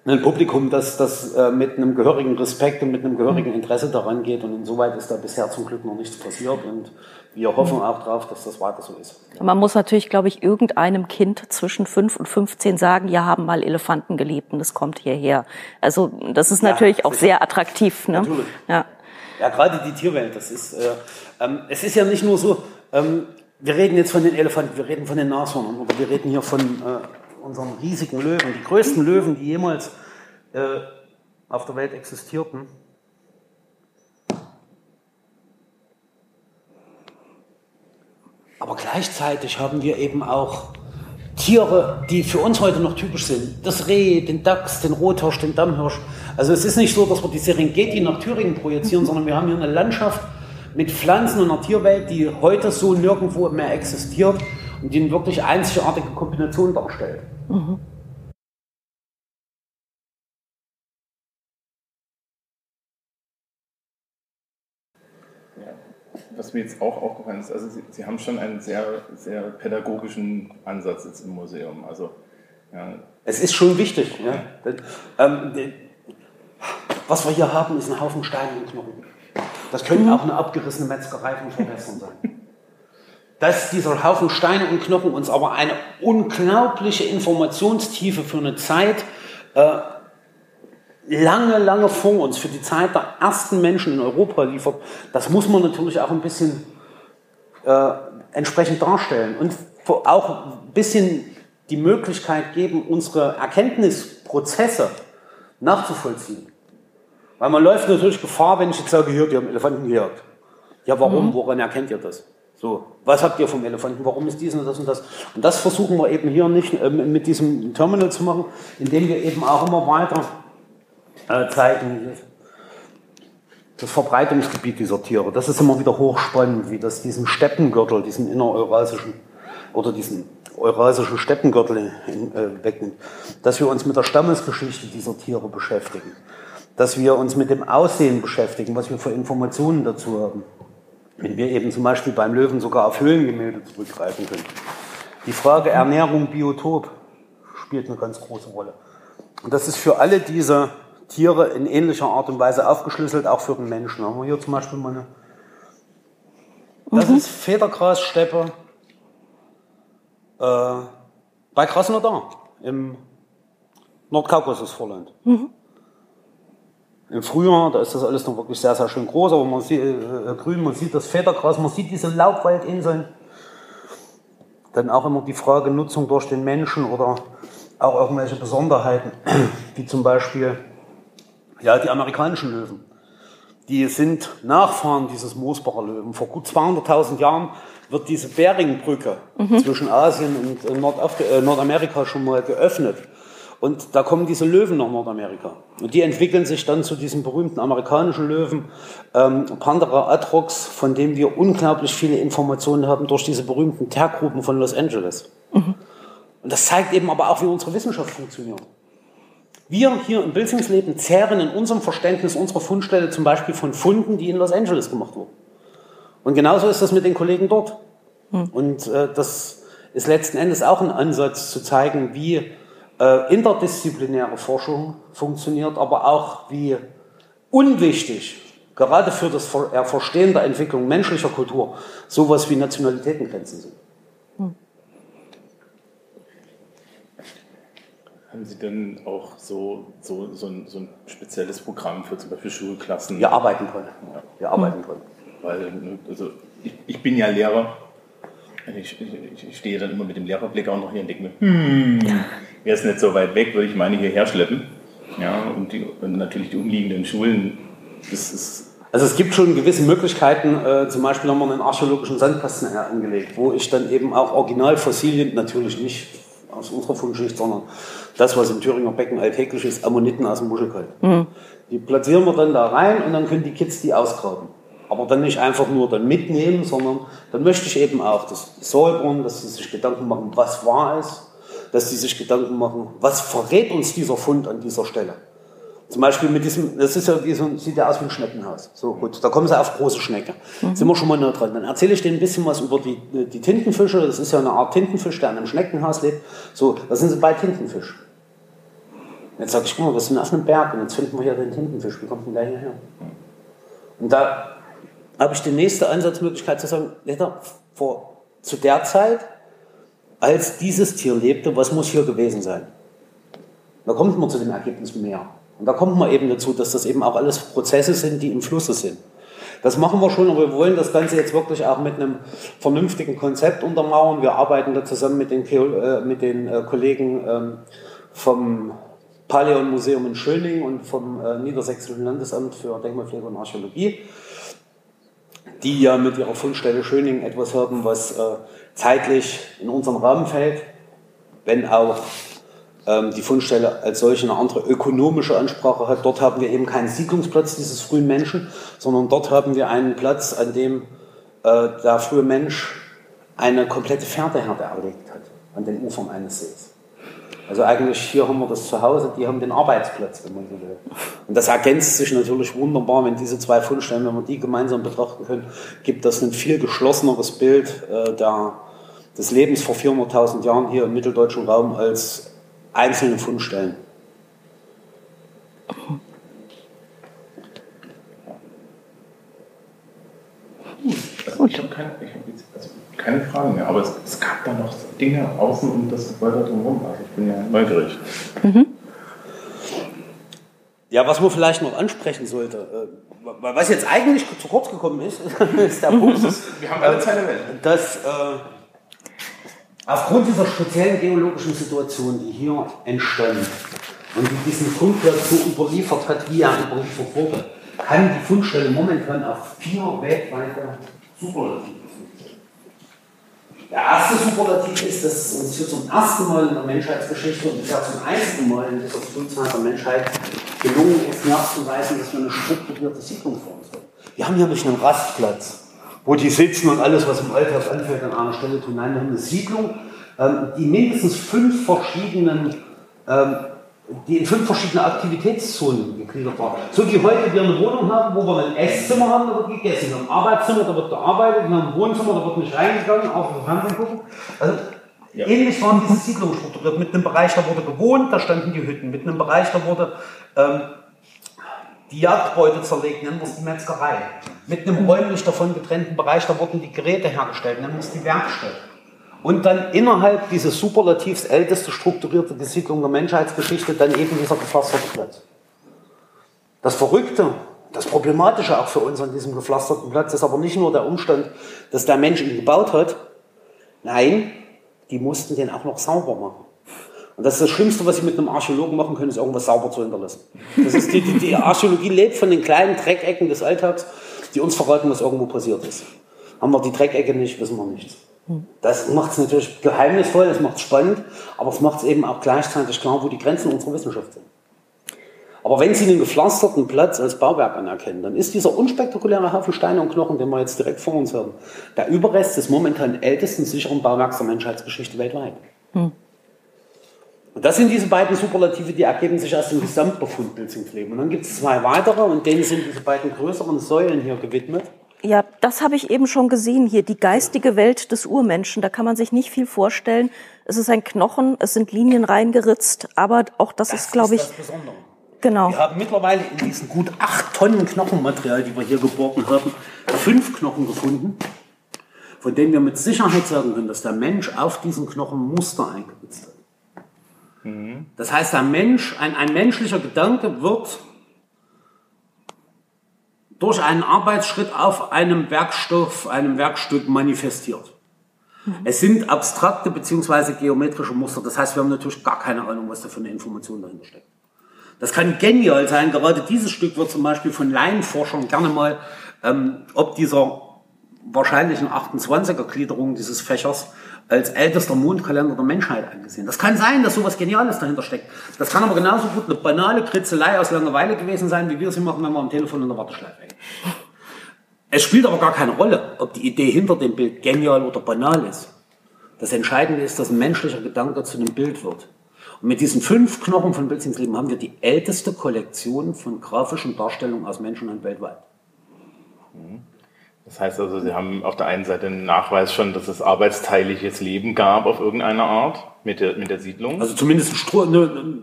ein Publikum, das, das äh, mit einem gehörigen Respekt und mit einem gehörigen Interesse daran geht. Und insoweit ist da bisher zum Glück noch nichts passiert. Und wir hoffen auch darauf, dass das weiter so ist. Man muss natürlich, glaube ich, irgendeinem Kind zwischen 5 und 15 sagen, ja, haben mal Elefanten gelebt und es kommt hierher. Also das ist natürlich ja, auch sehr attraktiv. Ne? Natürlich. Ja. ja, gerade die Tierwelt, das ist, äh, ähm, es ist ja nicht nur so, ähm, wir reden jetzt von den Elefanten, wir reden von den Nashornern, aber wir reden hier von unseren riesigen Löwen, die größten Löwen, die jemals äh, auf der Welt existierten. Aber gleichzeitig haben wir eben auch Tiere, die für uns heute noch typisch sind. Das Reh, den Dachs, den Rothirsch, den Dammhirsch. Also es ist nicht so, dass wir die Serengeti nach Thüringen projizieren, sondern wir haben hier eine Landschaft mit Pflanzen und einer Tierwelt, die heute so nirgendwo mehr existiert und die eine wirklich einzigartige Kombination darstellt. Mhm. was mir jetzt auch aufgefallen ist, also Sie, Sie, haben schon einen sehr, sehr pädagogischen Ansatz jetzt im Museum. Also, ja. Es ist schon wichtig. Ja. Ähm, was wir hier haben, ist ein Haufen Steine und Knochen. Das könnte mhm. auch eine abgerissene Metzgerei von Vermessern sein. Dass dieser Haufen Steine und Knochen uns aber eine unglaubliche Informationstiefe für eine Zeit äh, lange, lange vor uns für die Zeit der ersten Menschen in Europa liefert, das muss man natürlich auch ein bisschen äh, entsprechend darstellen und auch ein bisschen die Möglichkeit geben, unsere Erkenntnisprozesse nachzuvollziehen. Weil man läuft natürlich Gefahr, wenn ich jetzt sage, hier, die haben Elefanten gejagt. Ja, warum? Mhm. Woran erkennt ihr das? So, was habt ihr vom Elefanten? Warum ist dies und das und das? Und das versuchen wir eben hier nicht äh, mit diesem Terminal zu machen, indem wir eben auch immer weiter äh, zeigen, das Verbreitungsgebiet dieser Tiere. Das ist immer wieder hochspannend, wie das diesen Steppengürtel, diesen innereurasischen oder diesen eurasischen Steppengürtel in, äh, wegnimmt. Dass wir uns mit der Stammesgeschichte dieser Tiere beschäftigen. Dass wir uns mit dem Aussehen beschäftigen, was wir für Informationen dazu haben. Wenn wir eben zum Beispiel beim Löwen sogar auf Höhlengemälde zurückgreifen können. Die Frage Ernährung, Biotop spielt eine ganz große Rolle. Und das ist für alle diese Tiere in ähnlicher Art und Weise aufgeschlüsselt, auch für den Menschen. Haben wir hier zum Beispiel mal eine. Das mhm. ist Federgrassteppe äh, bei Krasnodar im Nordkaukasusvorland. Mhm. Im Frühjahr, da ist das alles noch wirklich sehr, sehr schön groß, aber man sieht äh, grün, man sieht das Federgras, man sieht diese Laubwaldinseln. Dann auch immer die Frage Nutzung durch den Menschen oder auch irgendwelche Besonderheiten, wie zum Beispiel ja, die amerikanischen Löwen. Die sind Nachfahren dieses Moosbacher Löwen. Vor gut 200.000 Jahren wird diese Beringbrücke mhm. zwischen Asien und Nordaf äh, Nordamerika schon mal geöffnet. Und da kommen diese Löwen nach Nordamerika. Und die entwickeln sich dann zu diesem berühmten amerikanischen Löwen, ähm, Pandora atrox, von dem wir unglaublich viele Informationen haben durch diese berühmten Tergruppen von Los Angeles. Mhm. Und das zeigt eben aber auch, wie unsere Wissenschaft funktioniert. Wir hier im Bildungsleben zehren in unserem Verständnis unserer Fundstelle zum Beispiel von Funden, die in Los Angeles gemacht wurden. Und genauso ist das mit den Kollegen dort. Hm. Und äh, das ist letzten Endes auch ein Ansatz zu zeigen, wie äh, interdisziplinäre Forschung funktioniert, aber auch wie unwichtig gerade für das Verstehen der Entwicklung menschlicher Kultur sowas wie Nationalitätengrenzen sind. Hm. Haben Sie denn auch so, so, so, ein, so ein spezielles Programm für zum Beispiel Schulklassen? Wir arbeiten dran. Ja. Wir arbeiten dran. Weil, also ich, ich bin ja Lehrer. Ich, ich, ich, stehe dann immer mit dem Lehrerblick auch noch hier und denke mir, hm, wäre es nicht so weit weg, würde ich meine hierher schleppen. Ja, und, die, und natürlich die umliegenden Schulen. Das ist also es gibt schon gewisse Möglichkeiten, äh, zum Beispiel haben wir einen archäologischen Sandkasten angelegt, wo ich dann eben auch Originalfossilien, natürlich nicht aus unserer Fundschicht, sondern das, was im Thüringer Becken alltäglich ist, Ammoniten aus dem Muschelkalk. Mhm. Die platzieren wir dann da rein und dann können die Kids die ausgraben. Aber dann nicht einfach nur dann mitnehmen, sondern dann möchte ich eben auch das säubern, dass sie sich Gedanken machen, was war es, dass sie sich Gedanken machen, was verrät uns dieser Fund an dieser Stelle. Zum Beispiel mit diesem, das ist ja wie so, sieht ja aus wie ein Schneckenhaus. So gut, da kommen sie auf große Schnecke. Mhm. Sind wir schon mal dran. Dann erzähle ich denen ein bisschen was über die, die Tintenfische. Das ist ja eine Art Tintenfisch, der in einem Schneckenhaus lebt. So, da sind sie bei Tintenfisch. Jetzt sage ich, guck mal, wir sind auf einem Berg und jetzt finden wir hier den Tintenfisch. Wie kommt denn der hierher? Und da habe ich die nächste Ansatzmöglichkeit zu sagen, vor, zu der Zeit, als dieses Tier lebte, was muss hier gewesen sein? Da kommt man zu dem Ergebnis mehr. Und da kommt man eben dazu, dass das eben auch alles Prozesse sind, die im Flusse sind. Das machen wir schon, aber wir wollen das Ganze jetzt wirklich auch mit einem vernünftigen Konzept untermauern. Wir arbeiten da zusammen mit den, äh, mit den äh, Kollegen ähm, vom Paleon Museum in Schöning und vom äh, Niedersächsischen Landesamt für Denkmalpflege und Archäologie, die ja mit ihrer Fundstelle Schöning etwas haben, was zeitlich in unseren Rahmen fällt, wenn auch ähm, die Fundstelle als solche eine andere ökonomische Ansprache hat. Dort haben wir eben keinen Siedlungsplatz dieses frühen Menschen, sondern dort haben wir einen Platz, an dem äh, der frühe Mensch eine komplette Pferdeherde erlegt hat, an den Ufern eines Sees. Also eigentlich hier haben wir das zu Hause, die haben den Arbeitsplatz, wenn man so will. Und das ergänzt sich natürlich wunderbar, wenn diese zwei Fundstellen, wenn wir die gemeinsam betrachten können, gibt das ein viel geschlosseneres Bild äh, der, des Lebens vor 400.000 Jahren hier im mitteldeutschen Raum als einzelne Fundstellen. Also ich habe keine, keine Fragen mehr, aber es, es, gab da noch Dinge außen und das Gebäude drumherum. Also ich bin ja neugierig. Mhm. Ja, was man vielleicht noch ansprechen sollte, äh, was jetzt eigentlich zu kurz gekommen ist, ist der Punkt, Wir haben alle Zeit der Welt. dass äh, Aufgrund dieser speziellen geologischen Situation, die hier entstand und die diesen Fundplatz so überliefert hat, wie er überliefert wurde, kann die Fundstelle momentan auf vier weltweite Superlative der erste Superlativ ist, dass es uns hier zum ersten Mal in der Menschheitsgeschichte und bisher zum einzigen Mal in dieser Frühzeit der Menschheit gelungen ist, nachzuweisen, dass wir eine strukturierte Siedlung vor uns haben. Wir haben hier nicht einen Rastplatz, wo die sitzen und alles, was im Alltag anfällt, an einer Stelle tun. Nein, wir haben eine Siedlung, ähm, die mindestens fünf verschiedenen, ähm, die in fünf verschiedene Aktivitätszonen gegliedert war. So wie heute wir eine Wohnung haben, wo wir ein Esszimmer haben, da wird gegessen, wir haben ein Arbeitszimmer, da wird gearbeitet, wir haben ein Wohnzimmer, da wird nicht reingegangen, auch für Fernsehen gucken. Also, ja. Ähnlich waren diese Siedlungen strukturiert. Mit einem Bereich, da wurde gewohnt, da standen die Hütten. Mit einem Bereich, da wurde ähm, die Jagdbeute zerlegt, nennen wir es die Metzgerei. Mit einem räumlich davon getrennten Bereich, da wurden die Geräte hergestellt, nennen wir es die Werkstatt. Und dann innerhalb dieses Superlativs älteste strukturierte Besiedlung der Menschheitsgeschichte dann eben dieser gepflasterte Platz. Das Verrückte, das Problematische auch für uns an diesem gepflasterten Platz ist aber nicht nur der Umstand, dass der Mensch ihn gebaut hat. Nein, die mussten den auch noch sauber machen. Und das ist das Schlimmste, was Sie mit einem Archäologen machen können, ist irgendwas sauber zu hinterlassen. Das ist die, die, die Archäologie lebt von den kleinen Dreckecken des Alltags, die uns verraten, was irgendwo passiert ist. Haben wir die Dreckecke nicht, wissen wir nichts. Das macht es natürlich geheimnisvoll, das macht es spannend, aber es macht es eben auch gleichzeitig klar, wo die Grenzen unserer Wissenschaft sind. Aber wenn Sie einen gepflasterten Platz als Bauwerk anerkennen, dann ist dieser unspektakuläre Haufen Steine und Knochen, den wir jetzt direkt vor uns haben, der Überrest des momentan ältesten sicheren Bauwerks der Menschheitsgeschichte weltweit. Hm. Und das sind diese beiden Superlative, die ergeben sich aus dem Gesamtbefund Pilzingsleben. Und dann gibt es zwei weitere und denen sind diese beiden größeren Säulen hier gewidmet. Ja, das habe ich eben schon gesehen hier, die geistige Welt des Urmenschen. Da kann man sich nicht viel vorstellen. Es ist ein Knochen, es sind Linien reingeritzt, aber auch das, das ist, glaube ich, Genau. Wir haben mittlerweile in diesen gut acht Tonnen Knochenmaterial, die wir hier geborgen haben, fünf Knochen gefunden, von denen wir mit Sicherheit sagen können, dass der Mensch auf diesen Knochen Muster eingeritzt hat. Das heißt, ein Mensch, ein, ein menschlicher Gedanke wird durch einen Arbeitsschritt auf einem Werkstoff, einem Werkstück manifestiert. Es sind abstrakte beziehungsweise geometrische Muster. Das heißt, wir haben natürlich gar keine Ahnung, was da für eine Information dahinter steckt. Das kann genial sein. Gerade dieses Stück wird zum Beispiel von Laienforschern gerne mal, ähm, ob dieser wahrscheinlichen 28er-Gliederung dieses Fächers als ältester Mondkalender der Menschheit angesehen. Das kann sein, dass sowas Geniales dahinter steckt. Das kann aber genauso gut eine banale Kritzelei aus Langeweile gewesen sein, wie wir sie machen, wenn wir am Telefon in der Warteschleife hängen. Es spielt aber gar keine Rolle, ob die Idee hinter dem Bild genial oder banal ist. Das Entscheidende ist, dass ein menschlicher Gedanke zu einem Bild wird. Und mit diesen fünf Knochen von Bilzingsleben haben wir die älteste Kollektion von grafischen Darstellungen aus Menschenhand weltweit. Das heißt also, Sie haben auf der einen Seite einen Nachweis schon, dass es arbeitsteiliges Leben gab auf irgendeine Art mit der, mit der Siedlung. Also zumindest eine,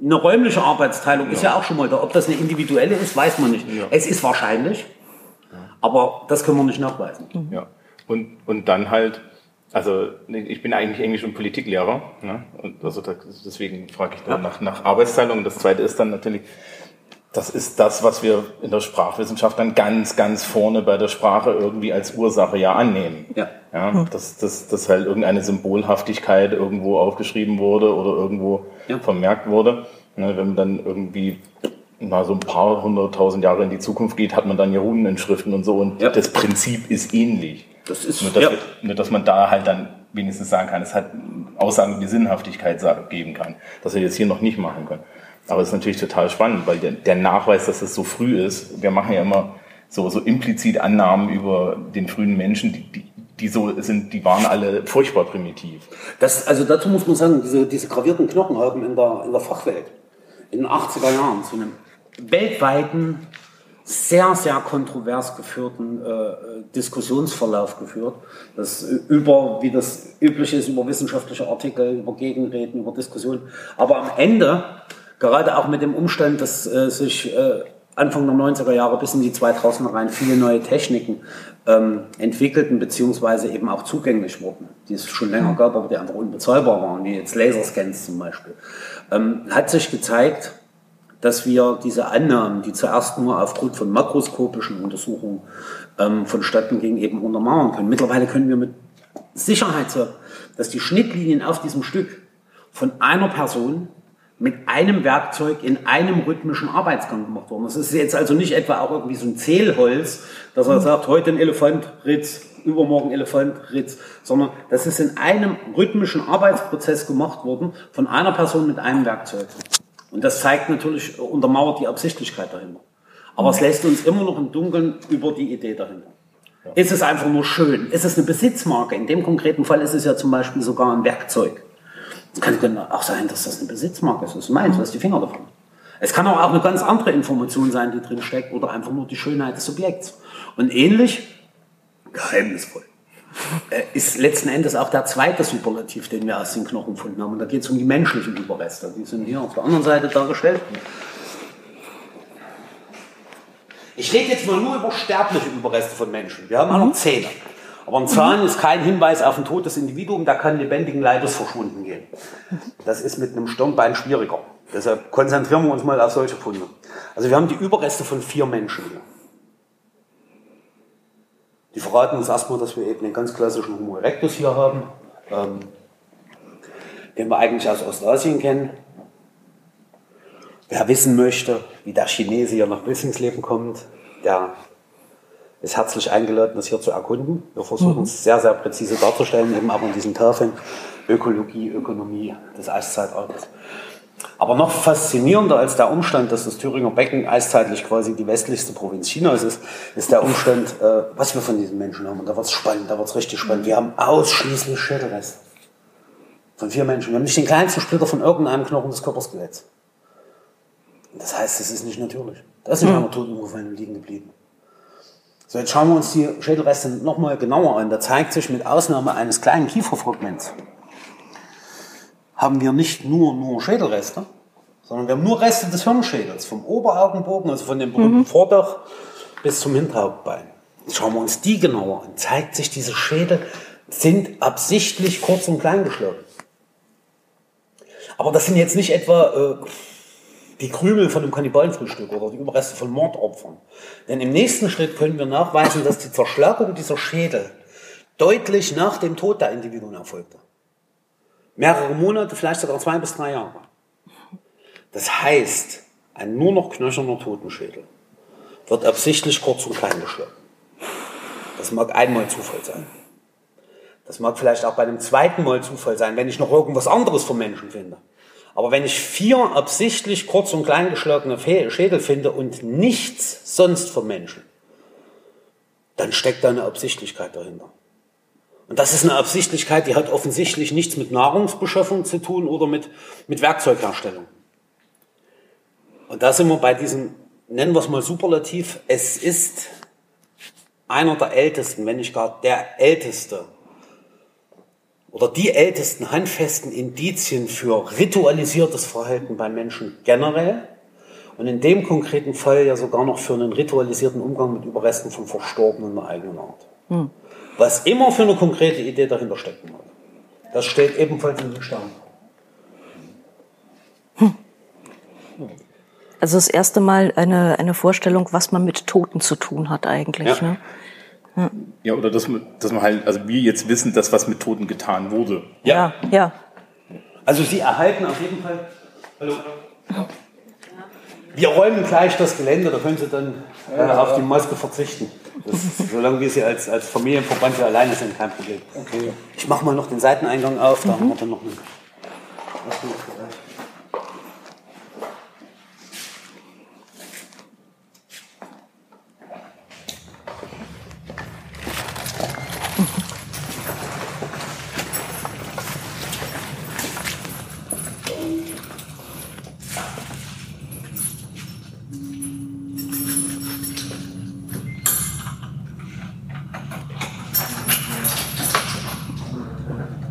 eine räumliche Arbeitsteilung ist ja auch schon mal da. Ob das eine individuelle ist, weiß man nicht. Ja. Es ist wahrscheinlich, aber das können wir nicht nachweisen. Ja. Und, und dann halt, also ich bin eigentlich Englisch- und Politiklehrer, ne? und also deswegen frage ich da nach, nach Arbeitsteilung. Und das Zweite ist dann natürlich, das ist das, was wir in der Sprachwissenschaft dann ganz, ganz vorne bei der Sprache irgendwie als Ursache ja annehmen. Ja. Ja, dass, dass, dass halt irgendeine Symbolhaftigkeit irgendwo aufgeschrieben wurde oder irgendwo Ja. vermerkt wurde. Ne, wenn man dann irgendwie mal so ein paar hunderttausend Jahre in die Zukunft geht, hat man dann ja Runeninschriften und so und Ja. das Prinzip ist ähnlich. Das ist, Nur dass, ja. wir, nur, dass man da halt dann wenigstens sagen kann, es hat Aussagen über die Sinnhaftigkeit geben kann, dass wir jetzt hier noch nicht machen können. Aber es ist natürlich total spannend, weil der, der Nachweis, dass es so früh ist, wir machen ja immer so, so implizit Annahmen über den frühen Menschen, die, die, die so sind, die waren alle furchtbar primitiv. Das, also dazu muss man sagen, diese, diese gravierten Knochen haben in der, in der Fachwelt in den 80er Jahren zu einem weltweiten, sehr, sehr kontrovers geführten äh, Diskussionsverlauf geführt. Das über, wie das üblich ist, über wissenschaftliche Artikel, über Gegenreden, über Diskussionen. Aber am Ende, gerade auch mit dem Umstand, dass äh, sich äh, Anfang der 90er Jahre bis in die 2000er rein viele neue Techniken ähm, entwickelten, beziehungsweise eben auch zugänglich wurden, die es schon länger gab, aber die einfach unbezahlbar waren, wie jetzt Laserscans zum Beispiel, ähm, hat sich gezeigt, dass wir diese Annahmen, die zuerst nur aufgrund von makroskopischen Untersuchungen ähm, vonstatten gingen, eben untermauern können. Mittlerweile können wir mit Sicherheit sagen, dass die Schnittlinien auf diesem Stück von einer Person mit einem Werkzeug in einem rhythmischen Arbeitsgang gemacht worden. Das ist jetzt also nicht etwa auch irgendwie so ein Zählholz, dass er sagt, heute ein Elefant, Ritz, übermorgen Elefant, Ritz, sondern das ist in einem rhythmischen Arbeitsprozess gemacht worden von einer Person mit einem Werkzeug. Und das zeigt natürlich, untermauert die Absichtlichkeit dahinter. Aber es lässt uns immer noch im Dunkeln über die Idee dahinter. Ist es einfach nur schön? Ist es eine Besitzmarke? In dem konkreten Fall ist es ja zum Beispiel sogar ein Werkzeug. Es kann auch sein, dass das eine Besitzmarke ist. Das ist meins, lass die Finger davon. Es kann aber auch eine ganz andere Information sein, die drin steckt, oder einfach nur die Schönheit des Objekts. Und ähnlich, geheimnisvoll, äh, ist letzten Endes auch der zweite Superlativ, den wir aus den Knochen gefunden haben. Und da geht es um die menschlichen Überreste. Die sind hier auf der anderen Seite dargestellt. Ich rede jetzt mal nur über sterbliche Überreste von Menschen. Wir haben auch noch Zähne. Aber ein Zahn ist kein Hinweis auf ein totes Individuum, da kann lebendigen Leibes verschwunden gehen. Das ist mit einem Stirnbein schwieriger. Deshalb konzentrieren wir uns mal auf solche Funde. Also wir haben die Überreste von vier Menschen hier. Die verraten uns erstmal, dass wir eben den ganz klassischen Homo erectus hier haben, ähm, den wir eigentlich aus Ostasien kennen. Wer wissen möchte, wie der Chinese hier nach Wissingsleben kommt, der ist herzlich eingeladen, das hier zu erkunden. Wir versuchen es sehr, sehr präzise darzustellen, eben auch in diesen Tafeln Ökologie, Ökonomie des Eiszeitalters. Aber noch faszinierender als der Umstand, dass das Thüringer Becken eiszeitlich quasi die westlichste Provinz Chinas ist, ist der Umstand, äh, was wir von diesen Menschen haben. Und da wird es spannend, da wird es richtig spannend. Wir haben ausschließlich Schädelreste von vier Menschen. Wir haben nicht den kleinsten Splitter von irgendeinem Knochen des Körperskeletts. Das heißt, es ist nicht natürlich. Da ist nicht einer tot umgefallen und liegen geblieben. So, jetzt schauen wir uns die Schädelreste nochmal genauer an. Da zeigt sich mit Ausnahme eines kleinen Kieferfragments, haben wir nicht nur, nur Schädelreste, sondern wir haben nur Reste des Hirnschädels, vom Oberaugenbogen, also von dem berühmten Vordach bis zum Hinterhauptbein. Jetzt schauen wir uns die genauer an. Zeigt sich, diese Schädel sind absichtlich kurz und klein geschlagen. Aber das sind jetzt nicht etwa äh, die Krümel von einem Kannibalenfrühstück oder die Überreste von Mordopfern. Denn im nächsten Schritt können wir nachweisen, dass die Zerschlagung dieser Schädel deutlich nach dem Tod der Individuen erfolgte. Mehrere Monate, vielleicht sogar zwei bis drei Jahre. Das heißt, ein nur noch knöcherner Totenschädel wird absichtlich kurz und klein geschlagen. Das mag einmal Zufall sein. Das mag vielleicht auch bei einem zweiten Mal Zufall sein, wenn ich noch irgendwas anderes vom Menschen finde. Aber wenn ich vier absichtlich kurz und klein geschlagene Schädel finde und nichts sonst vom Menschen, dann steckt da eine Absichtlichkeit dahinter. Und das ist eine Absichtlichkeit, die hat offensichtlich nichts mit Nahrungsbeschaffung zu tun oder mit, mit Werkzeugherstellung. Und da sind wir bei diesem, nennen wir es mal Superlativ, es ist einer der ältesten, wenn nicht gar der älteste oder die ältesten handfesten Indizien für ritualisiertes Verhalten bei Menschen generell und in dem konkreten Fall ja sogar noch für einen ritualisierten Umgang mit Überresten von Verstorbenen der eigenen Art. Hm. Was immer für eine konkrete Idee dahinter stecken mag. Das steht ebenfalls in den Sternen. Hm. Also das erste Mal eine, eine Vorstellung, was man mit Toten zu tun hat eigentlich. Ja. Ne? Ja, ja oder dass, dass man halt, also wir jetzt wissen, dass was mit Toten getan wurde. Ja, ja. Also Sie erhalten auf jeden Fall. Hallo. Wir räumen gleich das Gelände, da können Sie dann äh, auf die Maske verzichten. Das, solange wir Sie als, als Familienverband hier alleine sind, kein Problem. Okay. Ich mache mal noch den Seiteneingang auf, da mhm. haben wir dann noch eine.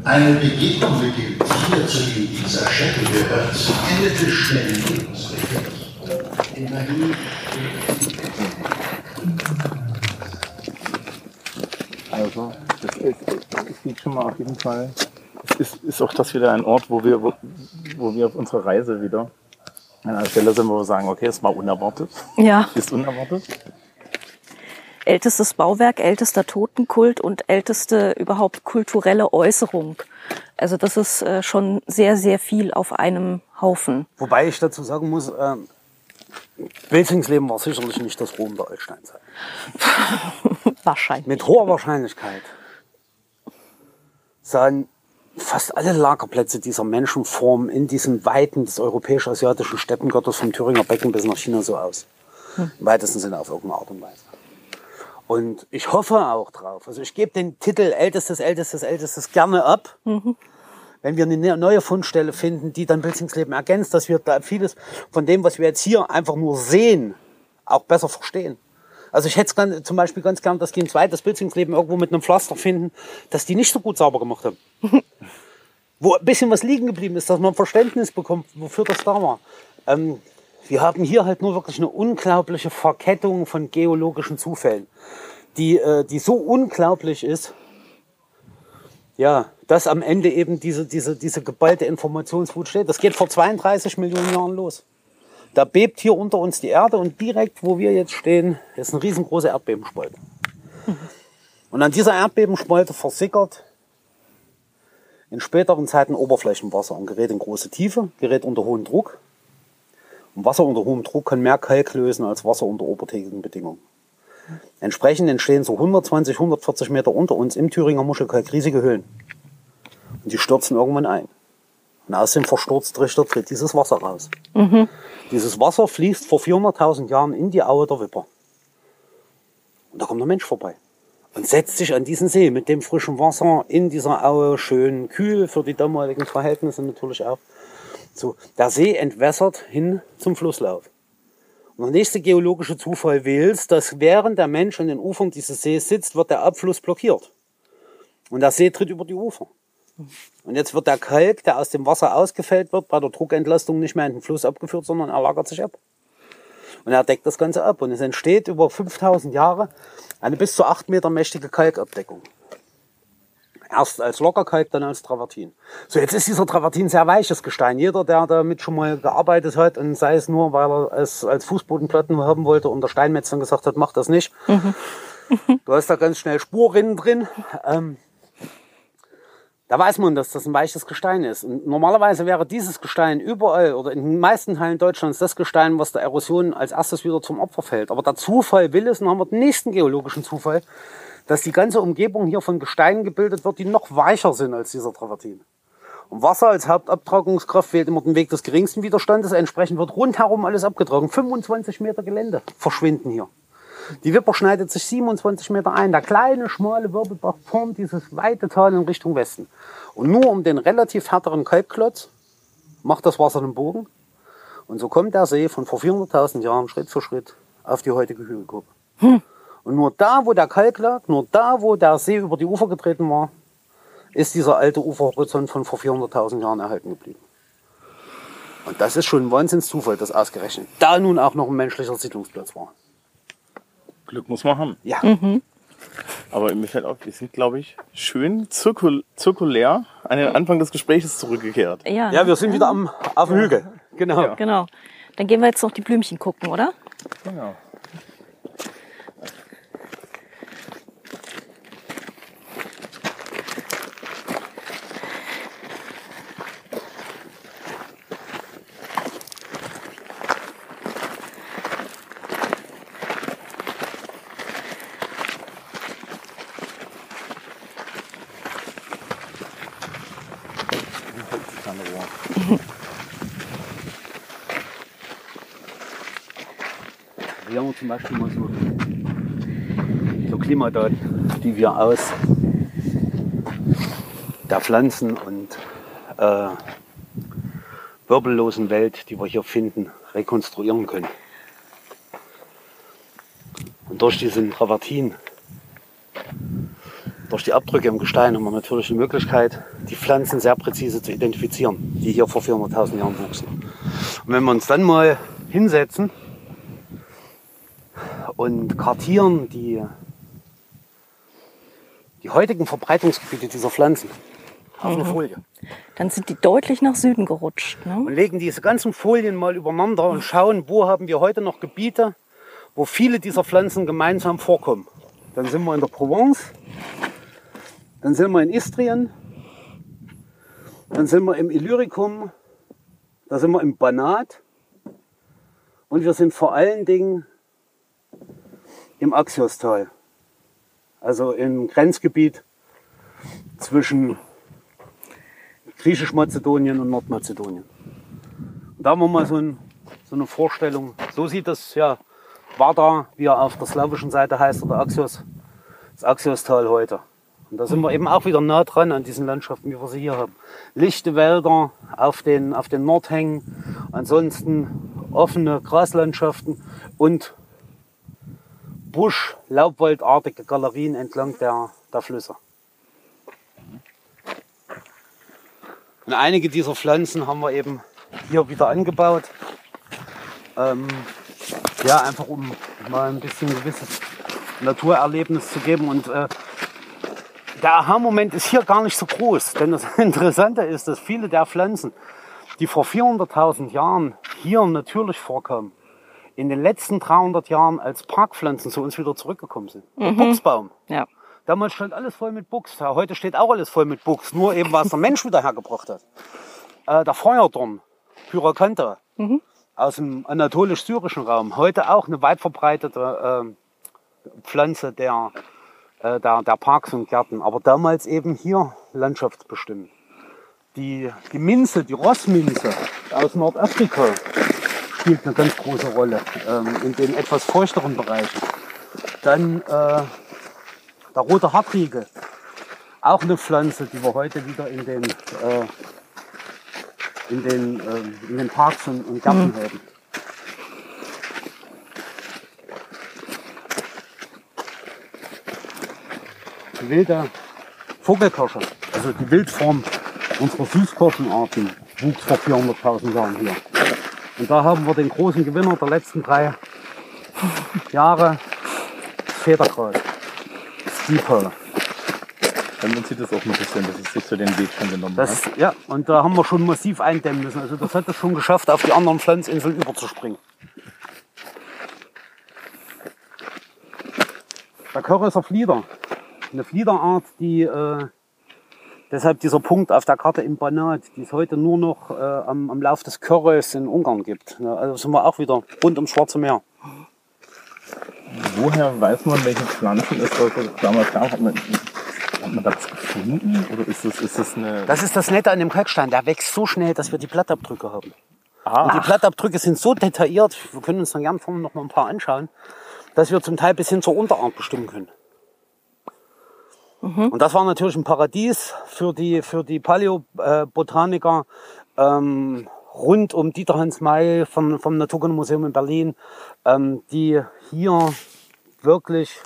Eine Begegnung mit dem Tier, zu dem dieser Schädel gehört, endete schnell lebensgefährlich. Immerhin. Also, das, ist, das sieht schon mal auf jeden Fall. Es ist, ist auch das wieder ein Ort, wo wir, wo, wo wir auf unserer Reise wieder an einer Stelle sind, wo wir sagen, okay, es war unerwartet. Ja. Ist unerwartet ältestes Bauwerk, ältester Totenkult und älteste überhaupt kulturelle Äußerung. Also das ist äh, schon sehr, sehr viel auf einem Haufen. Wobei ich dazu sagen muss, äh, Wilzingsleben war sicherlich nicht das Rom der Altsteinzeit. Wahrscheinlich. Mit hoher Wahrscheinlichkeit sahen fast alle Lagerplätze dieser Menschenform in diesen Weiten des europäisch-asiatischen Steppengottes vom Thüringer Becken bis nach China so aus. Hm. Im weitesten Sinne auf irgendeine Art und Weise. Und ich hoffe auch drauf. Also ich gebe den Titel Ältestes, Ältestes, Ältestes gerne ab. Mhm. Wenn wir eine ne-, neue Fundstelle finden, die dann Bildungsleben ergänzt, dass wir da vieles von dem, was wir jetzt hier einfach nur sehen, auch besser verstehen. Also ich hätte ganz, zum Beispiel ganz gern, dass die ein zweites Bildungsleben irgendwo mit einem Pflaster finden, dass die nicht so gut sauber gemacht haben. Wo ein bisschen was liegen geblieben ist, dass man Verständnis bekommt, wofür das da war. Ähm, wir haben hier halt nur wirklich eine unglaubliche Verkettung von geologischen Zufällen, die, äh, die so unglaublich ist, ja, dass am Ende eben diese, diese, diese geballte Informationswut steht. Das geht vor 32 Millionen Jahren los. Da bebt hier unter uns die Erde und direkt, wo wir jetzt stehen, ist eine riesengroße Erdbebenspalte. Und an dieser Erdbebenspalte versickert in späteren Zeiten Oberflächenwasser und gerät in große Tiefe, gerät unter hohen Druck und Wasser unter hohem Druck kann mehr Kalk lösen als Wasser unter obertägigen Bedingungen. Entsprechend entstehen so 120, 140 Meter unter uns im Thüringer Muschelkalk riesige Höhlen. Und die stürzen irgendwann ein. Und aus dem Versturztrichter tritt dieses Wasser raus. Mhm. Dieses Wasser fließt vor 400.000 Jahren in die Aue der Wipper. Und da kommt der Mensch vorbei und setzt sich an diesen See mit dem frischen Wasser in dieser Aue, schön kühl für die damaligen Verhältnisse natürlich auch. So, der See entwässert hin zum Flusslauf. Und der nächste geologische Zufall will, dass während der Mensch an den Ufern dieses Sees sitzt, wird der Abfluss blockiert. Und der See tritt über die Ufer. Und jetzt wird der Kalk, der aus dem Wasser ausgefällt wird, bei der Druckentlastung nicht mehr in den Fluss abgeführt, sondern er lagert sich ab. Und er deckt das Ganze ab. Und es entsteht über 5000 Jahre eine bis zu 8 Meter mächtige Kalkabdeckung. Erst als Lockerkalk, dann als Travertin. So, jetzt ist dieser Travertin sehr weiches Gestein. Jeder, der damit schon mal gearbeitet hat, und sei es nur, weil er es als Fußbodenplatten haben wollte und der Steinmetz dann gesagt hat, mach das nicht. du hast da ganz schnell Spurrinnen drin. Ähm, da weiß man, dass das ein weiches Gestein ist. Und normalerweise wäre dieses Gestein überall oder in den meisten Teilen Deutschlands das Gestein, was der Erosion als erstes wieder zum Opfer fällt. Aber der Zufall will es, und haben wir den nächsten geologischen Zufall, dass die ganze Umgebung hier von Gesteinen gebildet wird, die noch weicher sind als dieser Travertin. Und Wasser als Hauptabtragungskraft wählt immer den Weg des geringsten Widerstandes. Entsprechend wird rundherum alles abgetragen. 25 Meter Gelände verschwinden hier. Die Wipper schneidet sich 27 Meter ein. Der kleine, schmale Wirbelbach formt dieses weite Tal in Richtung Westen. Und nur um den relativ härteren Kalkklotz macht das Wasser den Bogen. Und so kommt der See von vor 400.000 Jahren Schritt für Schritt auf die heutige Hügelgruppe. Hm. Und nur da, wo der Kalk lag, nur da, wo der See über die Ufer getreten war, ist dieser alte Uferhorizont von vor 400.000 Jahren erhalten geblieben. Und das ist schon ein Wahnsinnszufall, dass ausgerechnet da nun auch noch ein menschlicher Siedlungsplatz war. Glück muss man haben. Ja. Mhm. Aber mir fällt auf, wir sind, glaube ich, schön zirkul zirkulär an den Anfang des Gesprächs zurückgekehrt. Ja, Ja, wir sind wieder am, auf dem Hügel. Genau. Ja. genau. Dann gehen wir jetzt noch die Blümchen gucken, oder? Genau. Hier haben wir zum Beispiel mal so, so Klimadaten, die wir aus der Pflanzen- und äh, wirbellosen Welt, die wir hier finden, rekonstruieren können. Und durch diesen Travertin, durch die Abdrücke im Gestein haben wir natürlich die Möglichkeit, die Pflanzen sehr präzise zu identifizieren, die hier vor 400.000 Jahren wuchsen. Und wenn wir uns dann mal hinsetzen und kartieren die, die heutigen Verbreitungsgebiete dieser Pflanzen auf eine Folie Dann sind die deutlich nach Süden gerutscht. Ne? und legen diese ganzen Folien mal übereinander und schauen, wo haben wir heute noch Gebiete, wo viele dieser Pflanzen gemeinsam vorkommen. Dann sind wir in der Provence, dann sind wir in Istrien, dann sind wir im Illyricum, da sind wir im Banat und wir sind vor allen Dingen im Axiostal, also im Grenzgebiet zwischen Griechisch-Mazedonien und Nordmazedonien. Und da haben wir mal so, ein, so eine Vorstellung. So sieht das ja Vardar, wie er auf der slawischen Seite heißt, oder Axios, das Axiostal heute. Und da sind wir eben auch wieder nah dran an diesen Landschaften, wie wir sie hier haben. Lichte Wälder auf den, auf den Nordhängen, ansonsten offene Graslandschaften und Busch, Laubwaldartige Galerien entlang der, der Flüsse. Und einige dieser Pflanzen haben wir eben hier wieder angebaut. Ähm, ja, einfach um mal ein bisschen gewisses Naturerlebnis zu geben. Und äh, der Aha-Moment ist hier gar nicht so groß. Denn das Interessante ist, dass viele der Pflanzen, die vor 400.000 Jahren hier natürlich vorkamen, in den letzten 300 Jahren als Parkpflanzen zu uns wieder zurückgekommen sind. Der Buchsbaum. Ja. Damals stand alles voll mit Buchs. Ja, heute steht auch alles voll mit Buchs. Nur eben, was der Mensch wieder hergebracht hat. Äh, der Feuerdorn, Pyracantha, aus dem anatolisch-syrischen Raum. Heute auch eine weit verbreitete äh, Pflanze der, äh, der, der Parks und Gärten. Aber damals eben hier landschaftsbestimmt. Die, die Minze, die Rossminze aus Nordafrika spielt eine ganz große Rolle ähm, in den etwas feuchteren Bereichen. Dann äh, der rote Hartriegel, auch eine Pflanze, die wir heute wieder in den, äh, in den, äh, in den Parks und, und Gärten haben. Wilder Vogelkirsche, Also die Wildform unserer Süßkorschenarten wuchs vor 400.000 Jahren hier. Und da haben wir den großen Gewinner der letzten drei Jahre, Federgras, Steeple. Man sieht das auch ein bisschen, dass es sich so den Weg schon genommen Das, hat. ja, und da haben wir schon massiv eindämmen müssen. Also das hat es schon geschafft, auf die anderen Pflanzinseln überzuspringen. Der Körre ist ein Flieder. Eine Fliederart, die äh, deshalb dieser Punkt auf der Karte im Banat, die es heute nur noch äh, am, am Lauf des Körres in Ungarn gibt. Also sind wir auch wieder rund ums Schwarze Meer. Woher weiß man, welche Pflanzen es heute damals gab? Hat man, hat man das gefunden? Oder ist das, ist das eine. Das ist das Nette an dem Kalkstein. Der wächst so schnell, dass wir die Blattabdrücke haben. ah, Und die Blattabdrücke sind so detailliert, wir können uns dann gerne vorne noch mal ein paar anschauen, dass wir zum Teil bis hin zur Unterart bestimmen können. Und das war natürlich ein Paradies für die, für die Paläobotaniker ähm, rund um Dieter Hans May vom, vom Naturkundemuseum in Berlin, ähm, die hier wirklich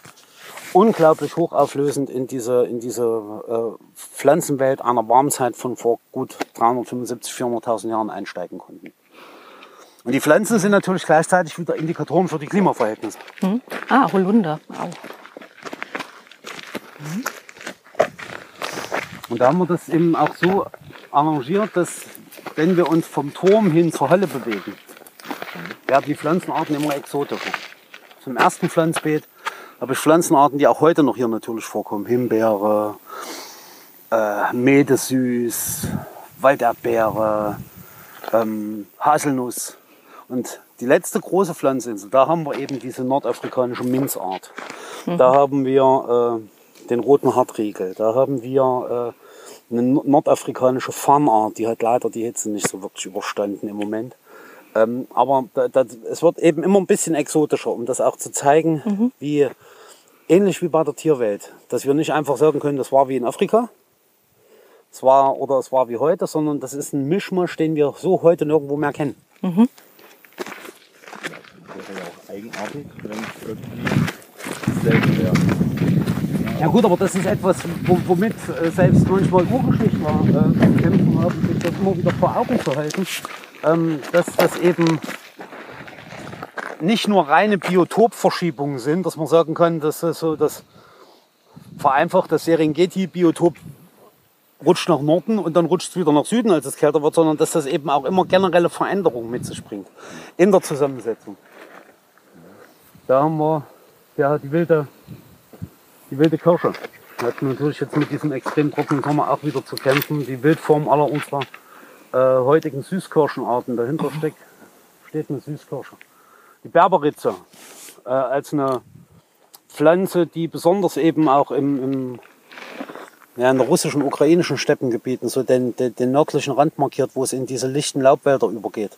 unglaublich hochauflösend in diese, in diese äh, Pflanzenwelt einer Warmzeit von vor gut 375, 400.000 Jahren einsteigen konnten. Und die Pflanzen sind natürlich gleichzeitig wieder Indikatoren für die Klimaverhältnisse. Hm? Ah, Holunder. Au. Und da haben wir das eben auch so arrangiert, dass wenn wir uns vom Turm hin zur Halle bewegen, werden die Pflanzenarten immer exotischer. Zum ersten Pflanzbeet habe ich Pflanzenarten, die auch heute noch hier natürlich vorkommen. Himbeere, äh, Mädesüß, Walderdbeere, ähm, Haselnuss. Und die letzte große Pflanzinsel, da haben wir eben diese nordafrikanische Minzart. Da haben wir äh, den roten Hartriegel. Da haben wir äh, eine no- nordafrikanische Farnart, die hat leider die Hitze nicht so wirklich überstanden im Moment. Ähm, aber da, da, es wird eben immer ein bisschen exotischer, um das auch zu zeigen, wie ähnlich wie bei der Tierwelt, dass wir nicht einfach sagen können, das war wie in Afrika, es war oder es war wie heute, sondern das ist ein Mischmasch, den wir so heute nirgendwo mehr kennen. wäre ja auch eigenartig, wenn es irgendwie selten wäre. Ja gut, aber das ist etwas, wo- womit äh, selbst manchmal Urgeschichtler äh, zu kämpfen haben, sich das immer wieder vor Augen zu halten, ähm, dass das eben nicht nur reine Biotopverschiebungen sind, dass man sagen kann, dass es so das vereinfacht das Serengeti-Biotop rutscht nach Norden und dann rutscht es wieder nach Süden, als es kälter wird, sondern dass das eben auch immer generelle Veränderungen mit sich bringt in der Zusammensetzung. Da haben wir ja, die wilde die wilde Kirsche. Hat natürlich jetzt mit diesem extrem trockenen Sommer auch wieder zu kämpfen. Die Wildform aller unserer äh, heutigen Süßkirschenarten. Dahinter steckt, steht eine Süßkirsche. Die Berberitze äh, als eine Pflanze, die besonders eben auch im, im ja, in russischen, ukrainischen Steppengebieten so den, den, den nördlichen Rand markiert, wo es in diese lichten Laubwälder übergeht.